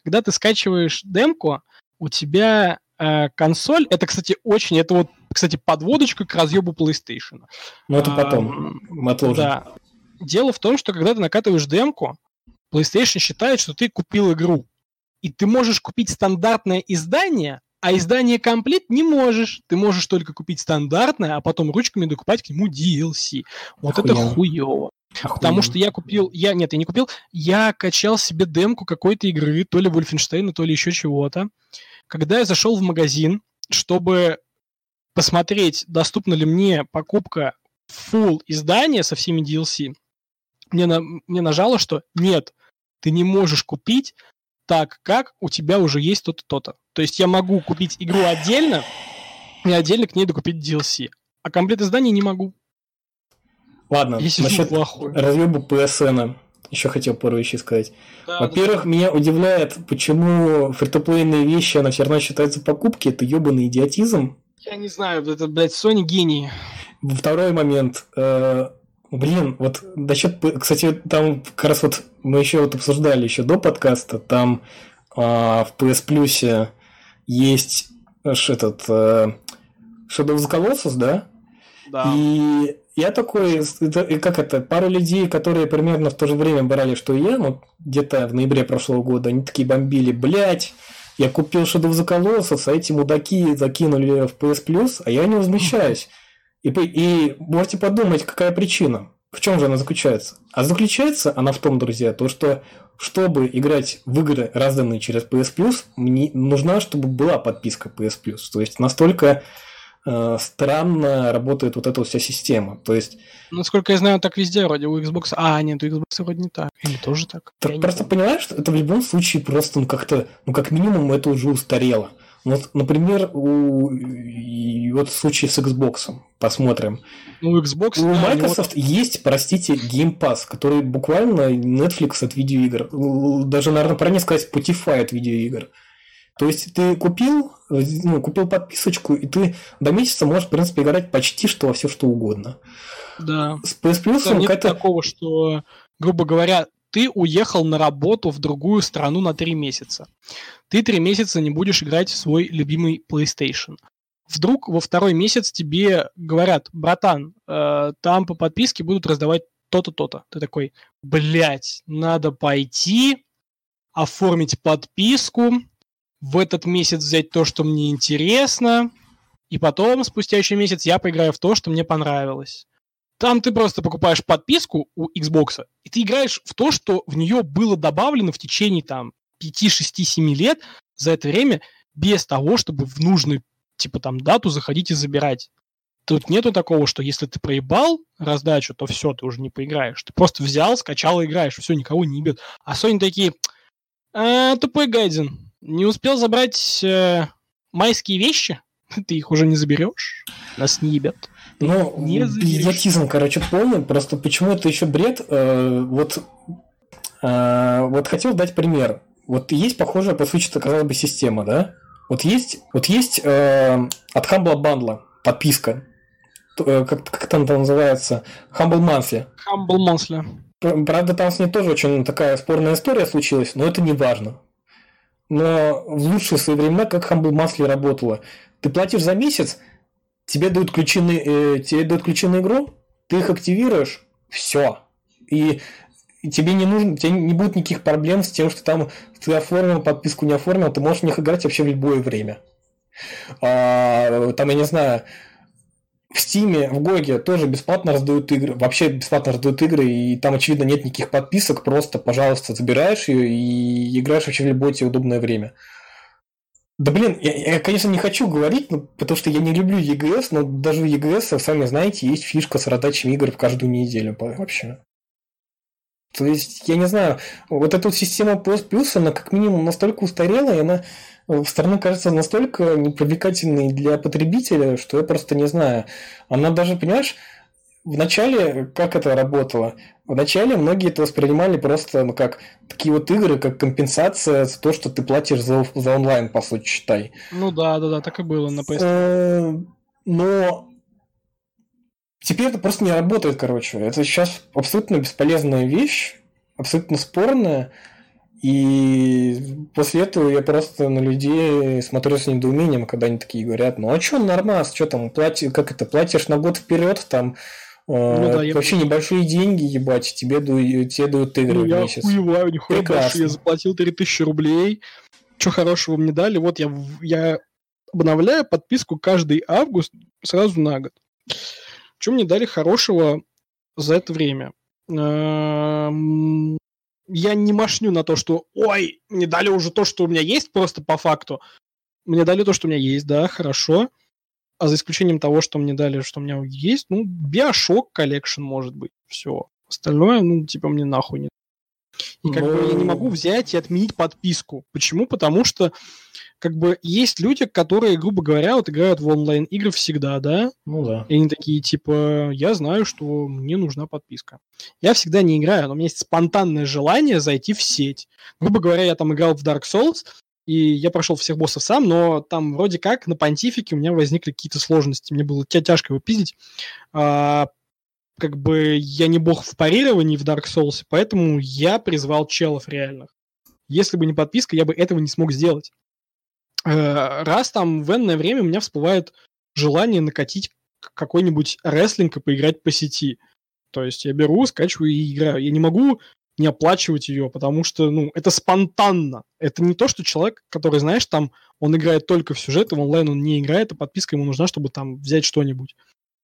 Когда ты скачиваешь демку, у тебя э, консоль, это, кстати, очень, это вот, кстати, подводочка к разъебу PlayStation. Ну, это А, потом. Мы отложим. Да. Дело в том, что когда ты накатываешь демку, PlayStation считает, что ты купил игру. И ты можешь купить стандартное издание, а издание комплект не можешь. Ты можешь только купить стандартное, а потом ручками докупать к нему DLC. Вот это Охуенно. хуево. Потому что я купил, я нет, я не купил, я качал себе демку какой-то игры, то ли Wolfenstein, то ли еще чего-то. Когда я зашел в магазин, чтобы посмотреть, доступна ли мне покупка full издания со всеми DLC, мне, на, мне нажало, что нет, ты не можешь купить так, как у тебя уже есть то-то, то-то. То есть я могу купить игру отдельно и отдельно к ней докупить DLC. А комплект издания не могу. Ладно, сижу насчет плохой. разъеба PSN. Еще хотел пару вещей сказать. Да, Во-первых, меня удивляет, почему фритуплейные вещи, она все равно считается покупки. Это ебаный идиотизм. Я не знаю, это, блядь, Sony гений. Второй момент. э, блин, вот насчет... Кстати, там как раз вот мы еще вот обсуждали еще до подкаста, там а, в PS Plus есть аж этот э, Shadow of the Colossus, да? Да. И я такой, это- как это, пару людей, которые примерно в то же время брали, что и я, ну, где-то в ноябре прошлого года, они такие бомбили, блять, я купил Shadow of the Colossus, а эти мудаки закинули в PS Plus, а я не возмущаюсь. И, и можете подумать, какая причина. В чем же она заключается? А заключается она в том, друзья, то, что чтобы играть в игры, разданные через PS Plus, мне нужна, чтобы была подписка PS Plus. То есть настолько э, странно работает вот эта вот вся система. То есть Насколько я знаю, так везде вроде у Xbox. А, нет, у Xbox вроде не так. Или тоже так. ты Я не просто понимаешь, что это в любом случае просто ну как-то, ну как минимум это уже устарело. Вот, например, у и вот случай с Xbox. Посмотрим. Ну, у Xbox... У да, у него Microsoft есть, простите, Game Pass, который буквально Netflix от видеоигр. Даже, наверное, правильно сказать, Spotify от видеоигр. То есть ты купил, ну, купил подписочку, и ты до месяца можешь, в принципе, играть почти что во все что угодно. Да. С PS Plus какая-то... такого, что, грубо говоря, ты уехал на работу в другую страну на три месяца. Ты три месяца не будешь играть в свой любимый PlayStation. Вдруг во второй месяц тебе говорят, братан, э, там по подписке будут раздавать то-то, то-то. Ты такой, блять, надо пойти, оформить подписку, в этот месяц взять то, что мне интересно, и потом, спустя еще месяц, я поиграю в то, что мне понравилось. Там ты просто покупаешь подписку у Xbox, и ты играешь в то, что в нее было добавлено в течение там 5, 6, 7 лет за это время, без того, чтобы в нужную, типа там, дату заходить и забирать. Тут нету такого, что если ты проебал раздачу, то все, ты уже не поиграешь. Ты просто взял, скачал и играешь, все, никого не ебет. А Sony такие, «А, тупой гайден, не успел забрать э, майские вещи, ты их уже не заберешь, нас не ебет. Ну, идиотизм, короче, полный. Просто почему это еще бред? Э, вот, э, вот хотел дать пример. Вот есть похожая, по сути, казалось бы, система, да? Вот есть, вот есть э, от Humble Bundle подписка. Э, Как, как там это называется? Humble Monthly. Humble Monthly. Пр- Правда, там с ней тоже очень такая спорная история случилась, но это не важно. Но в лучшие свои времена, как Humble Monthly работала, ты платишь за месяц, тебе дают ключи э, тебе дают ключи на игру, ты их активируешь, все. И, тебе не нужно, у тебя не будет никаких проблем с тем, что там ты оформил подписку, не оформил, ты можешь в них играть вообще в любое время. А, там, я не знаю, в Стиме, в Гоге тоже бесплатно раздают игры, вообще бесплатно раздают игры, и там, очевидно, нет никаких подписок, просто, пожалуйста, забираешь ее и играешь вообще в любое тебе удобное время. Да блин, я, я, конечно, не хочу говорить, ну, потому что я не люблю EGS, но даже в EGS, сами знаете, есть фишка с раздачей игр в каждую неделю вообще. То есть, я не знаю, вот эта вот система PS Plus, она как минимум настолько устарела, и она в стороны кажется настолько непривлекательной для потребителя, что я просто не знаю. Она даже, понимаешь, вначале как это работало? Вначале многие это воспринимали просто ну, как такие вот игры, как компенсация за то, что ты платишь за, за онлайн, по сути, считай. Ну да, да, да, так и было на PS. Э, но теперь это просто не работает, короче. Это сейчас абсолютно бесполезная вещь, абсолютно спорная. И после этого я просто на людей смотрю с недоумением, когда они такие говорят, ну а что нормас, что там, плати, как это, платишь на год вперед, там ну, да, вообще я... небольшие деньги, ебать, тебе, дают, тебе дают игры ну, в месяц. Я хуеваю, нихуя больше, я заплатил 3000 рублей, что хорошего мне дали, вот я, я обновляю подписку каждый август сразу на год. Что мне дали хорошего за это время? Я не машню на то, что ой, мне дали уже то, что у меня есть, просто по факту. Мне дали то, что у меня есть, да, хорошо. А за исключением того, что мне дали, что у меня есть, ну, Bioshock Collection может быть. Все. Остальное, ну, типа, мне нахуй не и как Но... бы я не могу взять и отменить подписку. Почему? Потому что как бы есть люди, которые, грубо говоря, вот играют в онлайн-игры всегда, да? Ну да. И они такие, типа, я знаю, что мне нужна подписка. Я всегда не играю, но у меня есть спонтанное желание зайти в сеть. Грубо говоря, я там играл в Dark Souls, и я прошел всех боссов сам, но там вроде как на понтифике у меня возникли какие-то сложности. Мне было тяжко его пиздить. А, как бы я не бог в парировании в Dark Souls, поэтому я призвал челов реальных. Если бы не подписка, я бы этого не смог сделать. Э, раз там в энное время у меня всплывает желание накатить какой-нибудь рестлинг и поиграть по сети. То есть я беру, скачиваю и играю. Я не могу не оплачивать ее, потому что, ну, это спонтанно. Это не то, что человек, который, знаешь, там, он играет только в сюжет, в онлайн он не играет, а подписка ему нужна, чтобы там взять что-нибудь.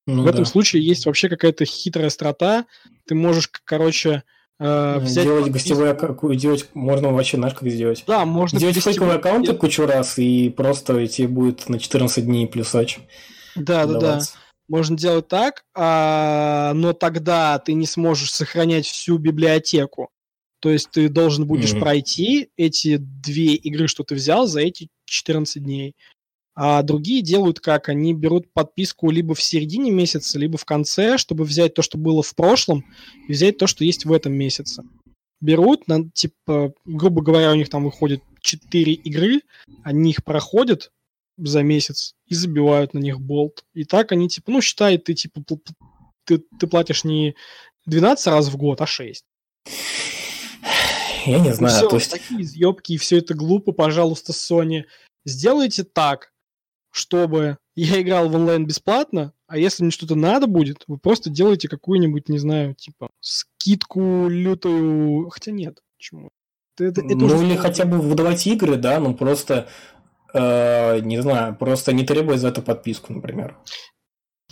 Ну, в да. этом случае есть вообще какая-то хитрая страта. Ты можешь, короче, Э, взять делать гостевой аккаунт, делать можно вообще, знаешь, как сделать? Да, можно. Делать фейковый аккаунт делать. кучу раз, и просто тебе будет на 14 дней плюс ач. Да, да, да. Можно делать так, а, но тогда ты не сможешь сохранять всю библиотеку. То есть ты должен будешь mm-hmm. пройти эти две игры, что ты взял, за эти 14 дней. А другие делают как? Они берут подписку либо в середине месяца, либо в конце, чтобы взять то, что было в прошлом, и взять то, что есть в этом месяце. Берут, на, типа, грубо говоря, у них там выходит 4 игры, они их проходят за месяц и забивают на них болт. И так они, типа, ну, считай, ты, типа, ты, ты платишь не 12 раз в год, а 6. Я не знаю, ну, все, то есть... такие изъебки, и все это глупо, пожалуйста, Sony. Сделайте так, чтобы я играл в онлайн бесплатно, а если мне что-то надо будет, вы просто делаете какую-нибудь, не знаю, типа, скидку лютую... Хотя нет, почему? Это, это ну уже... или хотя бы выдавать игры, да, ну просто, э, не знаю, просто не требуя за это подписку, например.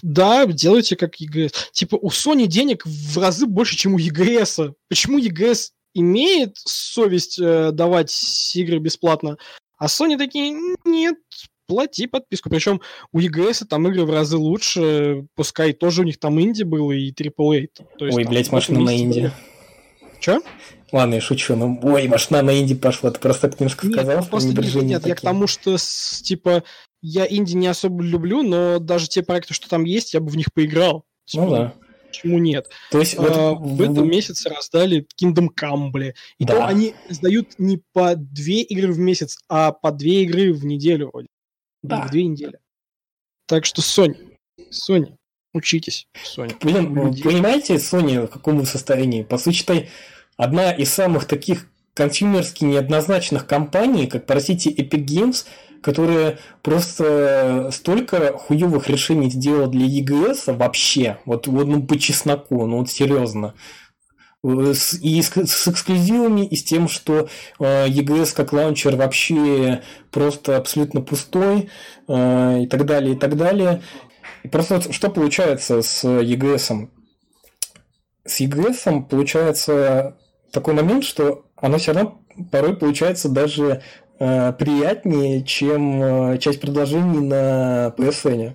Да, делайте как EGS. Типа у Sony денег в разы больше, чем у EGS. Почему EGS имеет совесть э, давать игры бесплатно, а Sony такие, нет, плати подписку. Причем у EGS там игры в разы лучше, пускай тоже у них там инди было и AAA. То есть, Ой, там, блядь, машина на инди. Че? Ладно, я шучу. Ну, ой, машина на инди пошла. Ты просто так немножко сказал. Нет, просто нет, нет я к тому, что, типа, я инди не особо люблю, но даже те проекты, что там есть, я бы в них поиграл. Ну типа, да. Почему нет? То есть а, вот, в этом месяце раздали Kingdom Come, бля. И да. то они сдают не по две игры в месяц, а по две игры в неделю вроде. Да. В две недели. Так что, Соня, Соня, учитесь, Соня. Блин, понимаете, Соня, в каком состоянии? По сути, одна из самых таких консюмерски неоднозначных компаний, как, простите, Epic Games, которая просто столько хуевых решений сделала для EGS вообще, вот, вот ну, по чесноку, ну вот серьезно. Э, и с, с эксклюзивами, и с тем, что э, EGS как лаунчер вообще просто абсолютно пустой, э, и так далее, и так далее. И просто вот что получается с EGS? С EGS получается такой момент, что оно все равно порой получается даже э, приятнее, чем э, часть предложений на PSN.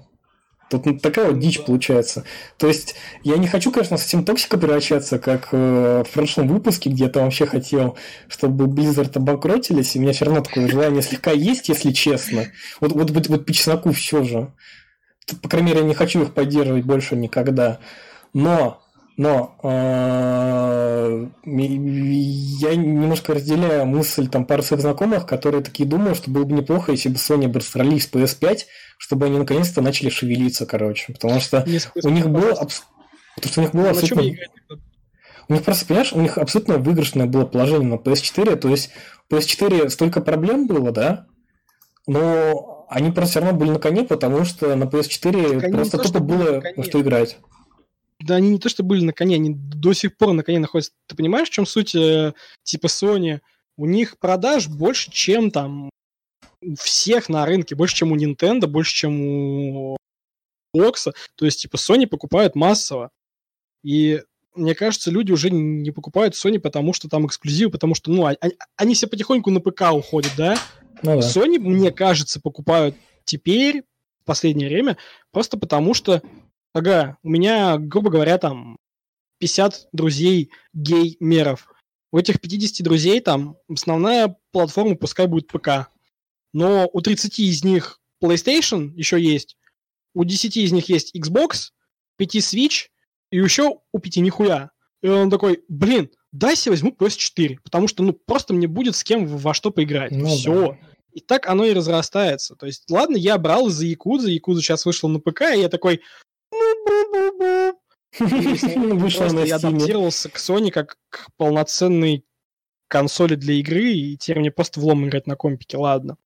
Тут ну, такая вот дичь получается. То есть, я не хочу, конечно, совсем токсика превращаться, как э, в прошлом выпуске, где я там вообще хотел, чтобы Blizzard обанкротились, и у меня все равно такое желание слегка есть, если честно. Вот, вот, вот, вот по чесноку все же. По крайней мере, я не хочу их поддерживать больше никогда. Но но э, я немножко разделяю мысль там пары своих знакомых, которые такие думают, что было бы неплохо, если бы Sony бы с PS5, чтобы они наконец-то начали шевелиться, короче. Потому что у них было абс... потому что у них было абсолютно... У них просто, понимаешь, у них абсолютно выигрышное было положение на PS4, то есть PS4 столько проблем было, да, но они просто все равно были на коне, потому что на PS4 просто тупо было на что играть да они не то что были на коне, они до сих пор на коне находятся. Ты понимаешь, в чем суть э, типа Sony? У них продаж больше, чем там всех на рынке, больше, чем у Nintendo, больше, чем у Xbox. То есть, типа, Sony покупают массово. И мне кажется, люди уже не покупают Sony, потому что там эксклюзивы, потому что, ну, они, они все потихоньку на ПК уходят, да? Ну, да. Sony, мне кажется, покупают теперь, в последнее время, просто потому что Ага, у меня, грубо говоря, там 50 друзей гей-меров. У этих 50 друзей там основная платформа пускай будет ПК. Но у 30 из них PlayStation еще есть, у 10 из них есть Xbox, 5 Switch, и еще у 5 нихуя. И он такой, блин, дай себе возьму PS4, потому что, ну, просто мне будет с кем во что поиграть. Ну, Все. Да. И так оно и разрастается. То есть, ладно, я брал из-за Якудзы, Якудза сейчас вышел на ПК, и я такой, Вышел Я адаптировался к Sony как к полноценной консоли для игры, и теперь мне просто влом играть на компике, ладно.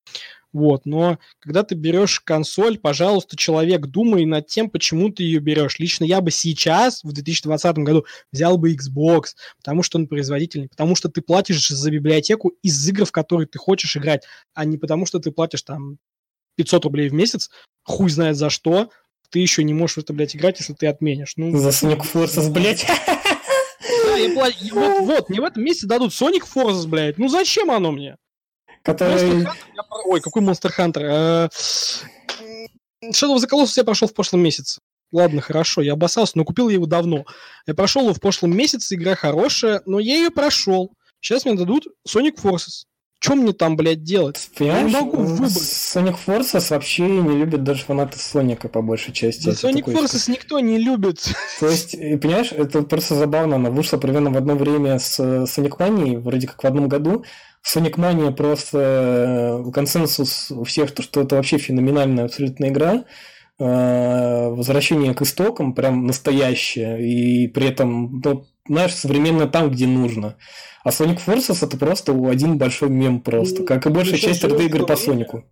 Вот, но когда ты берешь консоль, пожалуйста, человек, думай над тем, почему ты ее берешь. Лично я бы сейчас, в 2020 году, взял бы Xbox, потому что он производительный, потому что ты платишь за библиотеку из игр, в которые ты хочешь играть, а не потому что ты платишь там 500 рублей в месяц, хуй знает за что, ты еще не можешь в это, блядь, играть, если ты отменишь. Ну, За Sonic Forces, блядь. Да, я плачу. Вот, вот, мне в этом месяце дадут Sonic Forces, блядь. Ну зачем оно мне? Который... Ой, какой Monster Hunter? Э, Shadow of the Colossus я прошел в прошлом месяце. Ладно, хорошо, я обоссался, но купил я его давно. Я прошел его в прошлом месяце, игра хорошая, но я ее прошел. Сейчас мне дадут Sonic Forces. Чем мне там, блядь, делать? Понимаешь, я не могу выбрать. Sonic Forces вообще не любят даже фанаты Соника по большей части. Да Sonic такой, Forces что... никто не любит. То есть, понимаешь, это просто забавно. Она вышла примерно в одно время с Sonic Mania, вроде как в одном году. Sonic Mania просто э, консенсус у всех, то, что это вообще феноменальная абсолютно игра э, возвращение к истокам прям настоящее, и при этом, ну, знаешь, современно там, где нужно. А Sonic Forces это просто один большой мем просто, как и большая часть RD-игр по Сонику.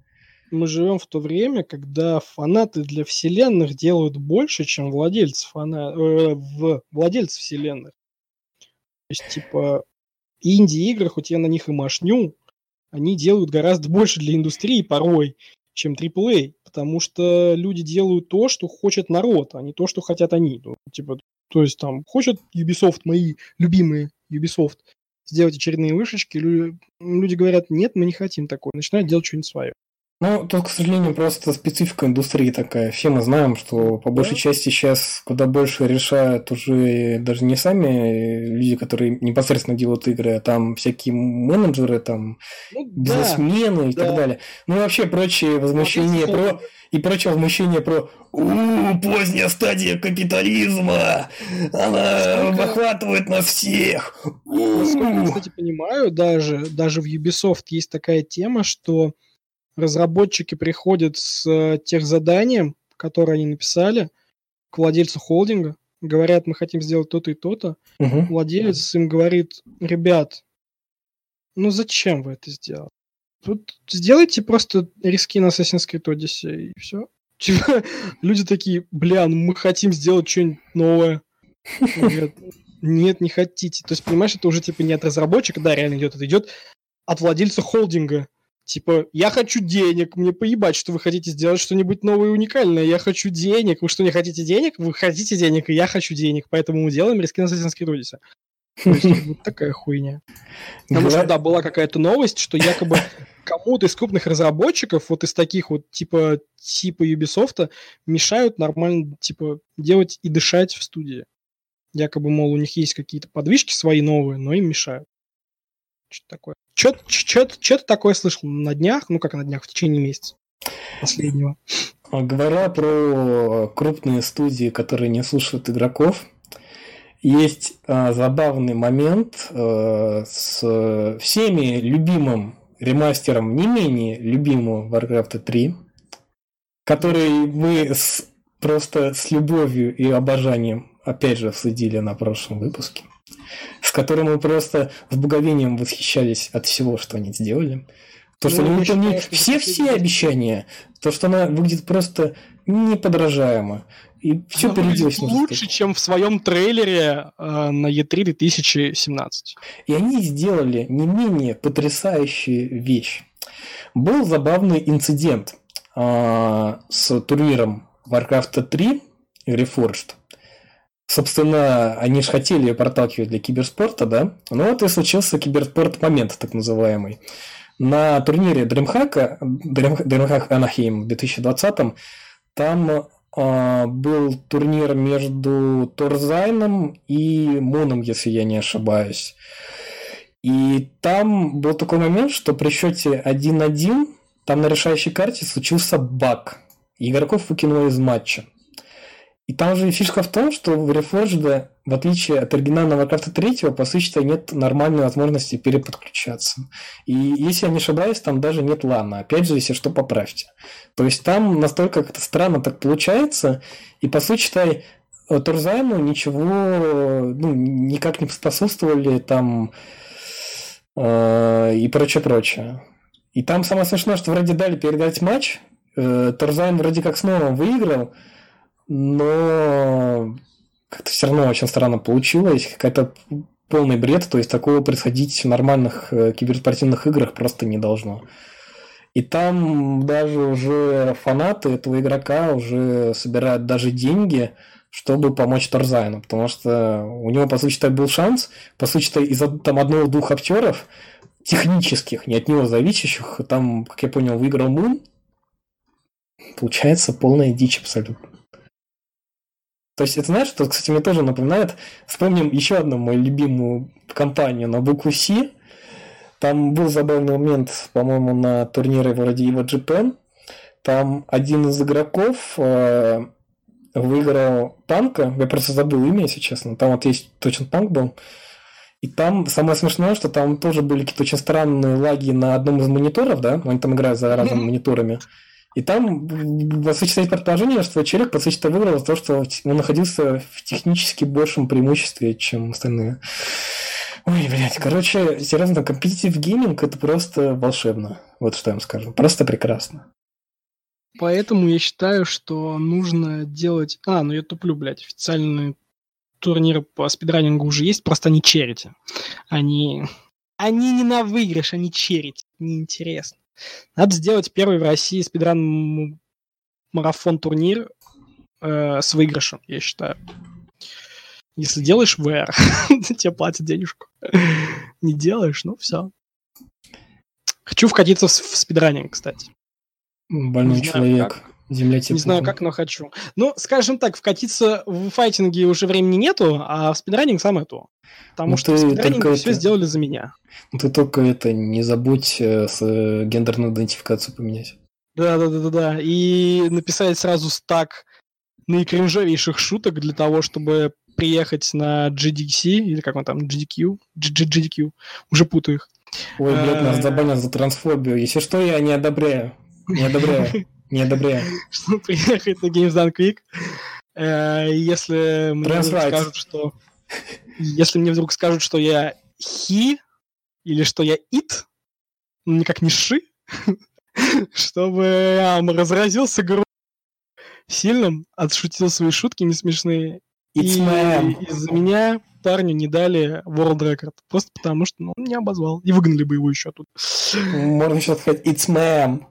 Мы живем в то время, когда фанаты для вселенных делают больше, чем владельцы фана... э, в владельцы вселенных. То есть, типа, инди-игры, хоть я на них и машню, они делают гораздо больше для индустрии порой, чем AAA, потому что люди делают то, что хочет народ, а не то, что хотят они. Ну, типа, то есть там хочет Ubisoft, мои любимые Ubisoft, сделать очередные вышечки, люди, говорят, нет, мы не хотим такое, начинают делать что-нибудь свое. Ну, тут, к сожалению, просто специфика индустрии такая. Все мы знаем, что по большей части сейчас куда больше решают уже даже не сами люди, которые непосредственно делают игры, а там всякие менеджеры, там ну, бизнесмены да, и да. так далее. Ну и вообще прочие возмущения про и прочее возмущение про у поздняя стадия капитализма, она охватывает нас всех. Насколько я, кстати, понимаю, даже, даже в Ubisoft есть такая тема, что разработчики приходят с э, тех заданием, которое они написали, к владельцу холдинга, говорят, мы хотим сделать то-то и то-то. Угу. Владелец им говорит, ребят, ну зачем вы это сделали? Тут сделайте просто риски на Assassin's Creed Odyssey, и все. Типа, люди такие, бля, ну мы хотим сделать что-нибудь новое. Говорят, нет, не хотите. То есть, понимаешь, это уже типа не от разработчика, да, реально идет, это идет от владельца холдинга. Типа, я хочу денег, мне поебать, что вы хотите сделать что-нибудь новое и уникальное. Я хочу денег. Вы что, не хотите денег? Вы хотите денег, и я хочу денег. Поэтому мы делаем риски на Assassin's Creed Odyssey. Вот такая хуйня. Потому что, да, была какая-то новость, что якобы кому-то из крупных разработчиков, вот из таких вот типа, типа Ubisoft, мешают нормально, типа, делать и дышать в студии. Якобы, мол, у них есть какие-то подвижки свои новые, но им мешают. Что-то такое. Что-то такое слышал на днях, ну как на днях, в течение месяца последнего. Говоря про крупные студии, которые не слушают игроков, есть э, забавный момент э, с всеми любимым ремастером, не менее любимого Warcraft 3, который мы с, просто с любовью и обожанием опять же обсудили на прошлом выпуске, с которым мы просто с боговением восхищались от всего, что они сделали. То, что ну, они выполнили все-все обещания, то, что она выглядит просто неподражаемо. И все переделать Лучше, чем в своем трейлере э, на E3 2017. И они сделали не менее потрясающую вещь. Был забавный инцидент э, с турниром Warcraft 3 Reforged. Собственно, они же хотели ее проталкивать для киберспорта, да? Ну вот и случился киберспорт момент, так называемый. На турнире DreamHack, DreamHack Anaheim в 2020 там э, был турнир между Торзайном и Муном, если я не ошибаюсь. И там был такой момент, что при счете 1-1 там на решающей карте случился баг. Игроков выкинуло из матча. И там же фишка в том, что в Reforged, в отличие от оригинального Warcraft 3, по сути, нет нормальной возможности переподключаться. И если я не ошибаюсь, там даже нет лана. Опять же, если что, поправьте. То есть там настолько как-то странно так получается, и по сути, считай, Турзайму ничего ну, никак не способствовали там э, и прочее-прочее. И там самое смешное, что вроде дали передать матч, э, Турзайм вроде как снова выиграл, но как-то все равно очень странно получилось. Какая-то полный бред, то есть такого происходить в нормальных э, киберспортивных играх просто не должно. И там даже уже фанаты этого игрока уже собирают даже деньги, чтобы помочь Тарзайну, потому что у него, по сути, был шанс, по сути, из там одного-двух актеров, технических, не от него зависящих, там, как я понял, выиграл Мун. Получается полная дичь абсолютно. То есть, это знаешь, что, кстати, мне тоже напоминает, вспомним еще одну мою любимую компанию на букву Си. Там был забавный момент, по-моему, на турнире вроде Evo Japan. Там один из игроков э, выиграл танка. Я просто забыл имя, если честно. Там вот есть точно танк был. И там самое смешное, что там тоже были какие-то очень странные лаги на одном из мониторов, да? Они там играют за разными мониторами. И там существует предположение, что человек, по сути, выиграл то, что он находился в технически большем преимуществе, чем остальные. Ой, блядь, короче, серьезно, компетитив гейминг это просто волшебно. Вот что я вам скажу. Просто прекрасно. Поэтому я считаю, что нужно делать... А, ну я туплю, блядь, официальные турниры по спидранингу уже есть, просто они черити. Они... Они не на выигрыш, они черити. Неинтересно. Надо сделать первый в России спидран марафон турнир э, с выигрышем, я считаю. Если делаешь VR, тебе платят денежку. Не делаешь, ну все. Хочу вкатиться в, в спидранинг, кстати. Больной человек. Как. Земля Не знаю как, но хочу. Ну, скажем так, вкатиться в файтинге уже времени нету, а в спидранинг самое то. Потому ну, что в спидранинге все это... сделали за меня. Ну, ты только это не забудь э, с э, гендерную идентификацию поменять. Да, да, да, да, да. И написать сразу стак наикринжовейших шуток для того, чтобы приехать на GDC, или как он там, GDQ, GDQ, уже путаю их. Ой, блядь, нас э, забанят за трансфобию. Если что, я не одобряю. Не одобряю. Не одобряю. Чтобы приехать на Games Done Quick. Если мне скажут, что... Если мне вдруг скажут, что я he, или что я it, никак не ши, чтобы я разразился грубо сильным, отшутил свои шутки не смешные. и из-за меня парню не дали World Record. Просто потому, что ну, он меня обозвал. И выгнали бы его еще тут. Можно сейчас сказать It's ma'am.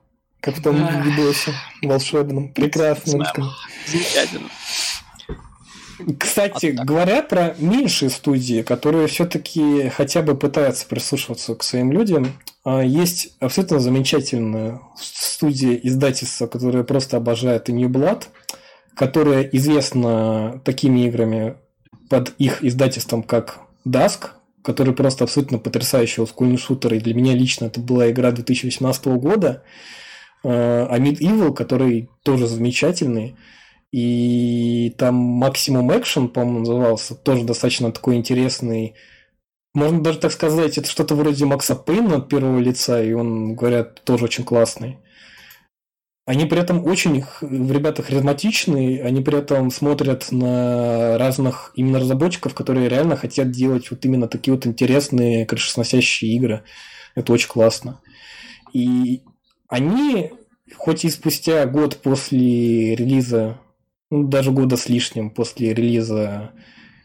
Как в том видосе волшебном. Прекрасном. Замечательно. Кстати, вот говоря про меньшие студии, которые все-таки хотя бы пытаются прислушиваться к своим людям, а, есть абсолютно замечательная студия издательства, которая просто обожает New Blood, которая известна такими играми под их издательством, как Dusk, который просто абсолютно потрясающий олдскульный шутер, и для меня лично это была игра 2018 года, а Mid Evil, который тоже замечательный, И там Maximum Action, по-моему, назывался, тоже достаточно такой интересный. Можно даже так сказать, это что-то вроде Макса Пейна от первого лица, и он, говорят, тоже очень классный. Они при этом очень, ребята харизматичные, они при этом смотрят на разных именно разработчиков, которые реально хотят делать вот именно такие вот интересные крышесносящие игры. Это очень классно. И они, хоть и спустя год после релиза, ну, даже года с лишним после релиза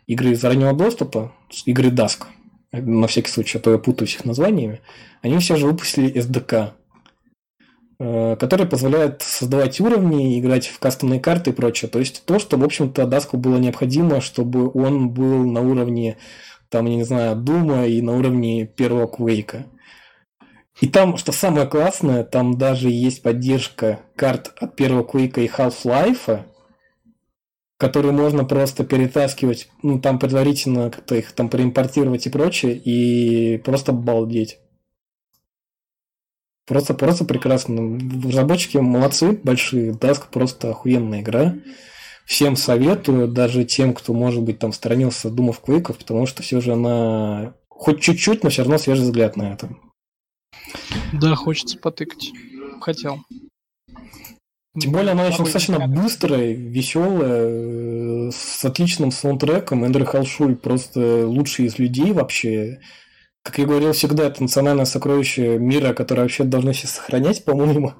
игры из раннего доступа, игры Dusk, на всякий случай, а то я путаюсь их названиями, они все же выпустили SDK, Э, который позволяет создавать уровни, играть в кастомные карты и прочее. То есть то, что, в общем-то, Даску было необходимо, чтобы он был на уровне, там, я не знаю, Дума и на уровне первого Квейка. И там, что самое классное, там даже есть поддержка карт от первого Квейка и Half-Life, которые можно просто перетаскивать, ну, там предварительно как-то их там проимпортировать и прочее, и просто балдеть. Просто, просто прекрасно. Разработчики молодцы, большие. Dask просто охуенная игра. Всем советую, даже тем, кто, может быть, там сторонился Думов Квейков, потому что все же она хоть чуть-чуть, но все равно свежий взгляд на это. Да, хочется потыкать. Хотел. Тем более она очень достаточно быстрая, веселая, э, с отличным саундтреком. Эндрю Халшуль просто лучший из людей вообще. Как я говорил всегда, это национальное сокровище мира, которое вообще должны сейчас сохранять, по-моему.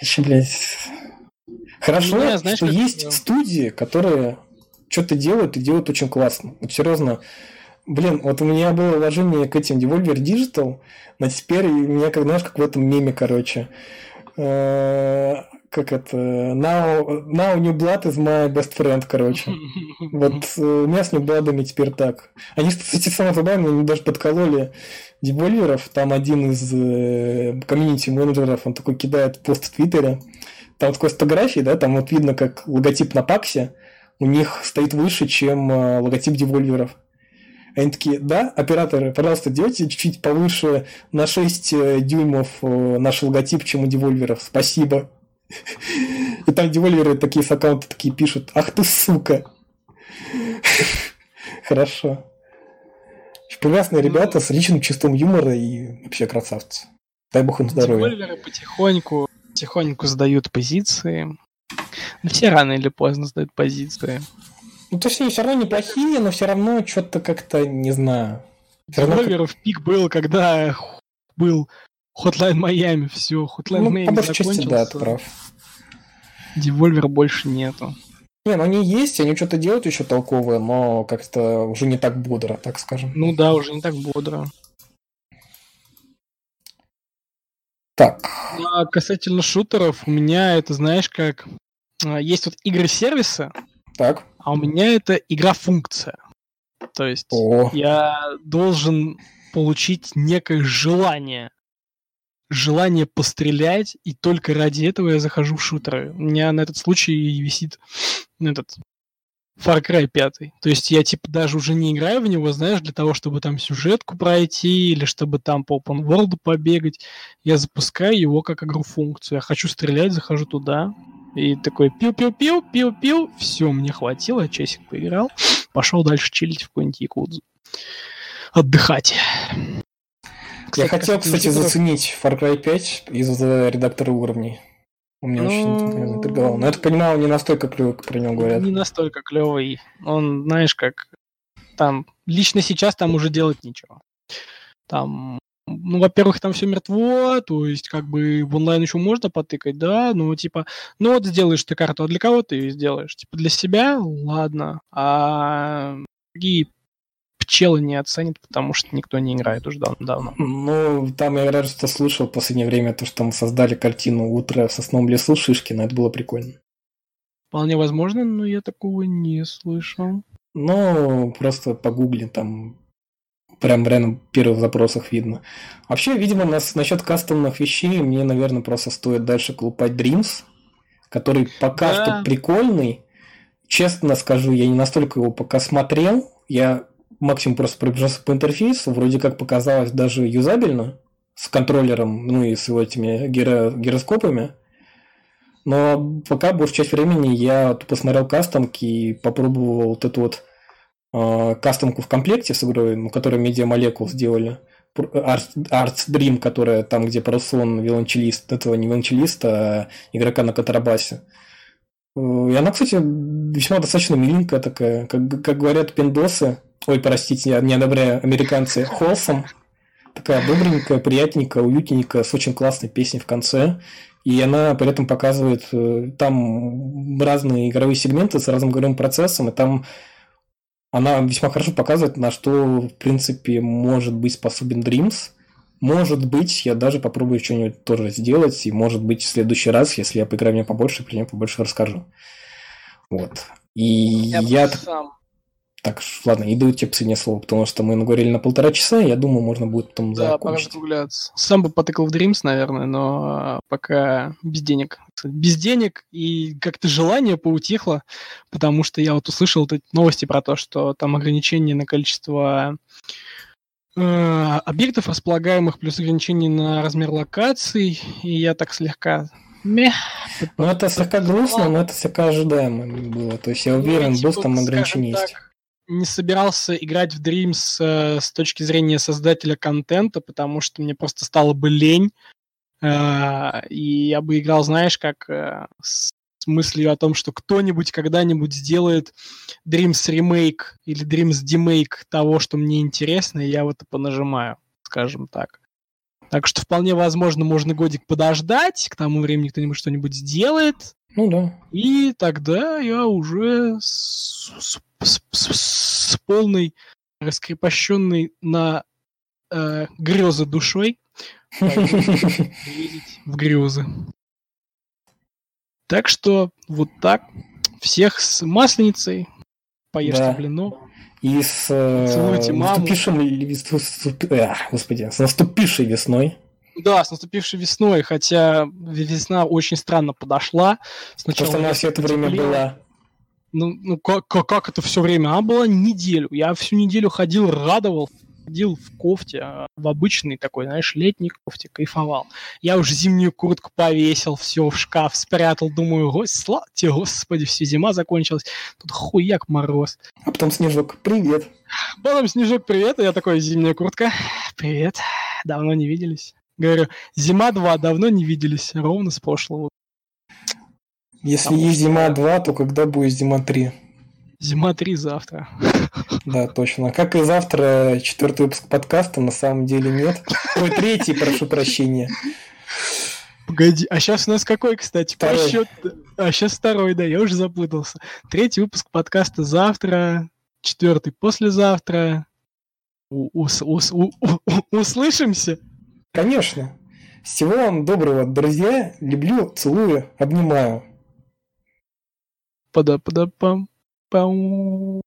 Еще, блядь... Хорошо, Меня, знаешь, что есть это... студии, которые что-то делают и делают очень классно. Вот серьезно, блин, вот у меня было уважение к этим Devolver Digital, но теперь у меня, как знаешь, как в этом меме, короче. Э, как это, now, now New Blood is my best friend, короче. Вот э, у меня с New Blood'ами теперь так. Они, кстати, самое забавное, они даже подкололи дебольверов. Там один из э, комьюнити-менеджеров, он такой кидает пост в Твиттере. Там такой фотографии, да, там вот видно, как логотип на паксе у них стоит выше, чем логотип девольверов. Они такие, да, операторы, пожалуйста, делайте чуть-чуть повыше на 6 дюймов наш логотип, чем у девольверов. Спасибо. И там девольверы такие с аккаунта такие пишут, ах ты сука. Хорошо. Прекрасные ну, ребята с личным чувством юмора и вообще красавцы. Дай бог им здоровья. Девольверы потихоньку, потихоньку сдают позиции. Но все рано или поздно сдают позиции. Ну, то есть они все равно неплохие, но все равно что-то как-то, не знаю. Девольверов как... пик был, когда был Hotline Miami, все, Hotline ну, Miami по большей части, да, ты прав. Девольвера больше нету. Не, ну они есть, они что-то делают еще толковое, но как-то уже не так бодро, так скажем. Ну да, уже не так бодро. Так. А касательно шутеров, у меня это, знаешь, как... А, есть вот игры-сервисы, так. А у меня это игра-функция. То есть О. я должен получить некое желание желание пострелять, и только ради этого я захожу в шутеры. У меня на этот случай висит этот Far Cry 5. То есть я типа даже уже не играю в него, знаешь, для того, чтобы там сюжетку пройти или чтобы там по open world побегать. Я запускаю его как игру-функцию. Я хочу стрелять, захожу туда. И такой пил-пил-пил, пил-пил. Все, мне хватило, часик поиграл. Пошел дальше чилить в какой-нибудь Якудзу. Отдыхать. Кстати, Я хотел, кстати, заценить Far Cry 5 из редактора уровней. Он меня очень заинтриговал. Но я так понимаю, не настолько клевый, как про него говорят. Не настолько клевый. Он, знаешь, как там лично сейчас там уже делать ничего. Там, ну, во-первых, там все мертво, то есть, как бы в онлайн еще можно потыкать, да, ну, типа, ну вот сделаешь ты карту, а для кого ты ее сделаешь? Типа для себя? Ладно. А другие пчелы не оценит, потому что никто не играет уже давно. Ну, там я рад, что слышал в последнее время, то, что там создали картину «Утро в сосновом лесу» Шишкина, это было прикольно. Вполне возможно, но я такого не слышал. Ну, просто погугли, там прям реально в первых запросах видно. Вообще, видимо, нас насчет кастомных вещей мне, наверное, просто стоит дальше клупать Dreams, который пока да. что прикольный. Честно скажу, я не настолько его пока смотрел. Я максимум просто пробежался по интерфейсу, вроде как показалось даже юзабельно, с контроллером, ну и с его этими гиро- гироскопами. Но пока большую часть времени я посмотрел кастомки и попробовал вот эту вот кастомку в комплекте с игрой, которую Media Molecule сделали. Arts Dream, которая там, где Парусон виолончелист, этого не виолончелиста, а игрока на контрабасе. Э, и она, кстати, весьма достаточно миленькая такая, как, как говорят пиндосы, ой, простите, я не одобряю американцы, холсом, такая добренькая, приятненькая, уютненькая, с очень классной песней в конце. И она при этом показывает э, там разные игровые сегменты с разным игровым процессом, и там она весьма хорошо показывает, на что, в принципе, может быть способен Dreams. Может быть, я даже попробую что-нибудь тоже сделать, и может быть в следующий раз, если я поиграю мне побольше, про нее побольше расскажу. Вот. И я, я сам так, ладно, иду тебе последнее слово, потому что мы наговорили на полтора часа, я думаю, можно будет потом да, закончить. Пора Сам бы потыкал в Dreams, наверное, но а, пока без денег. Без денег и как-то желание поутихло, потому что я вот услышал эти новости про то, что там ограничение на количество э, объектов располагаемых, плюс ограничение на размер локаций, и я так слегка. Ну, это слегка грустно, но это слегка ожидаемо было. То есть я уверен, ну, типа, там ограничения есть не собирался играть в Dreams э, с точки зрения создателя контента, потому что мне просто стало бы лень. Э, и я бы играл, знаешь, как э, с, мыслью о том, что кто-нибудь когда-нибудь сделает Dreams ремейк или Dreams демейк того, что мне интересно, и я вот это понажимаю, скажем так. Так что вполне возможно, можно годик подождать, к тому времени кто-нибудь что-нибудь сделает. Ну да. И тогда я уже с, с, с, с полной раскрепощенной на э, грезы душой в грезы. Так что вот так. Всех с масленицей. Поешьте да. блинов. И с э, наступившим, э, господи, с наступившей весной. Да, с наступившей весной, хотя весна очень странно подошла. Сначала Потому что она все это время была. Ну, ну как, как, как это все время? Она была неделю. Я всю неделю ходил, радовал, ходил в кофте, а, в обычный такой, знаешь, летний кофте, кайфовал. Я уже зимнюю куртку повесил, все в шкаф спрятал, думаю, слава тебе, господи, все, зима закончилась, тут хуяк мороз. А потом снежок, привет. Потом снежок, привет, я такой, зимняя куртка, привет, давно не виделись. Говорю, зима 2, давно не виделись, ровно с прошлого. Если Потому есть что... зима 2, то когда будет зима 3? Зима 3 завтра. Да, точно. Как и завтра, четвертый выпуск подкаста, на самом деле нет. Ой, третий, прошу прощения. Погоди, а сейчас у нас какой, кстати, второй. счет? А сейчас второй, да, я уже запутался. Третий выпуск подкаста завтра, четвертый послезавтра. У -ус -ус -у -у Услышимся? Конечно. Всего вам доброго, друзья. Люблю, целую, обнимаю. Padá, padá, pam, pam.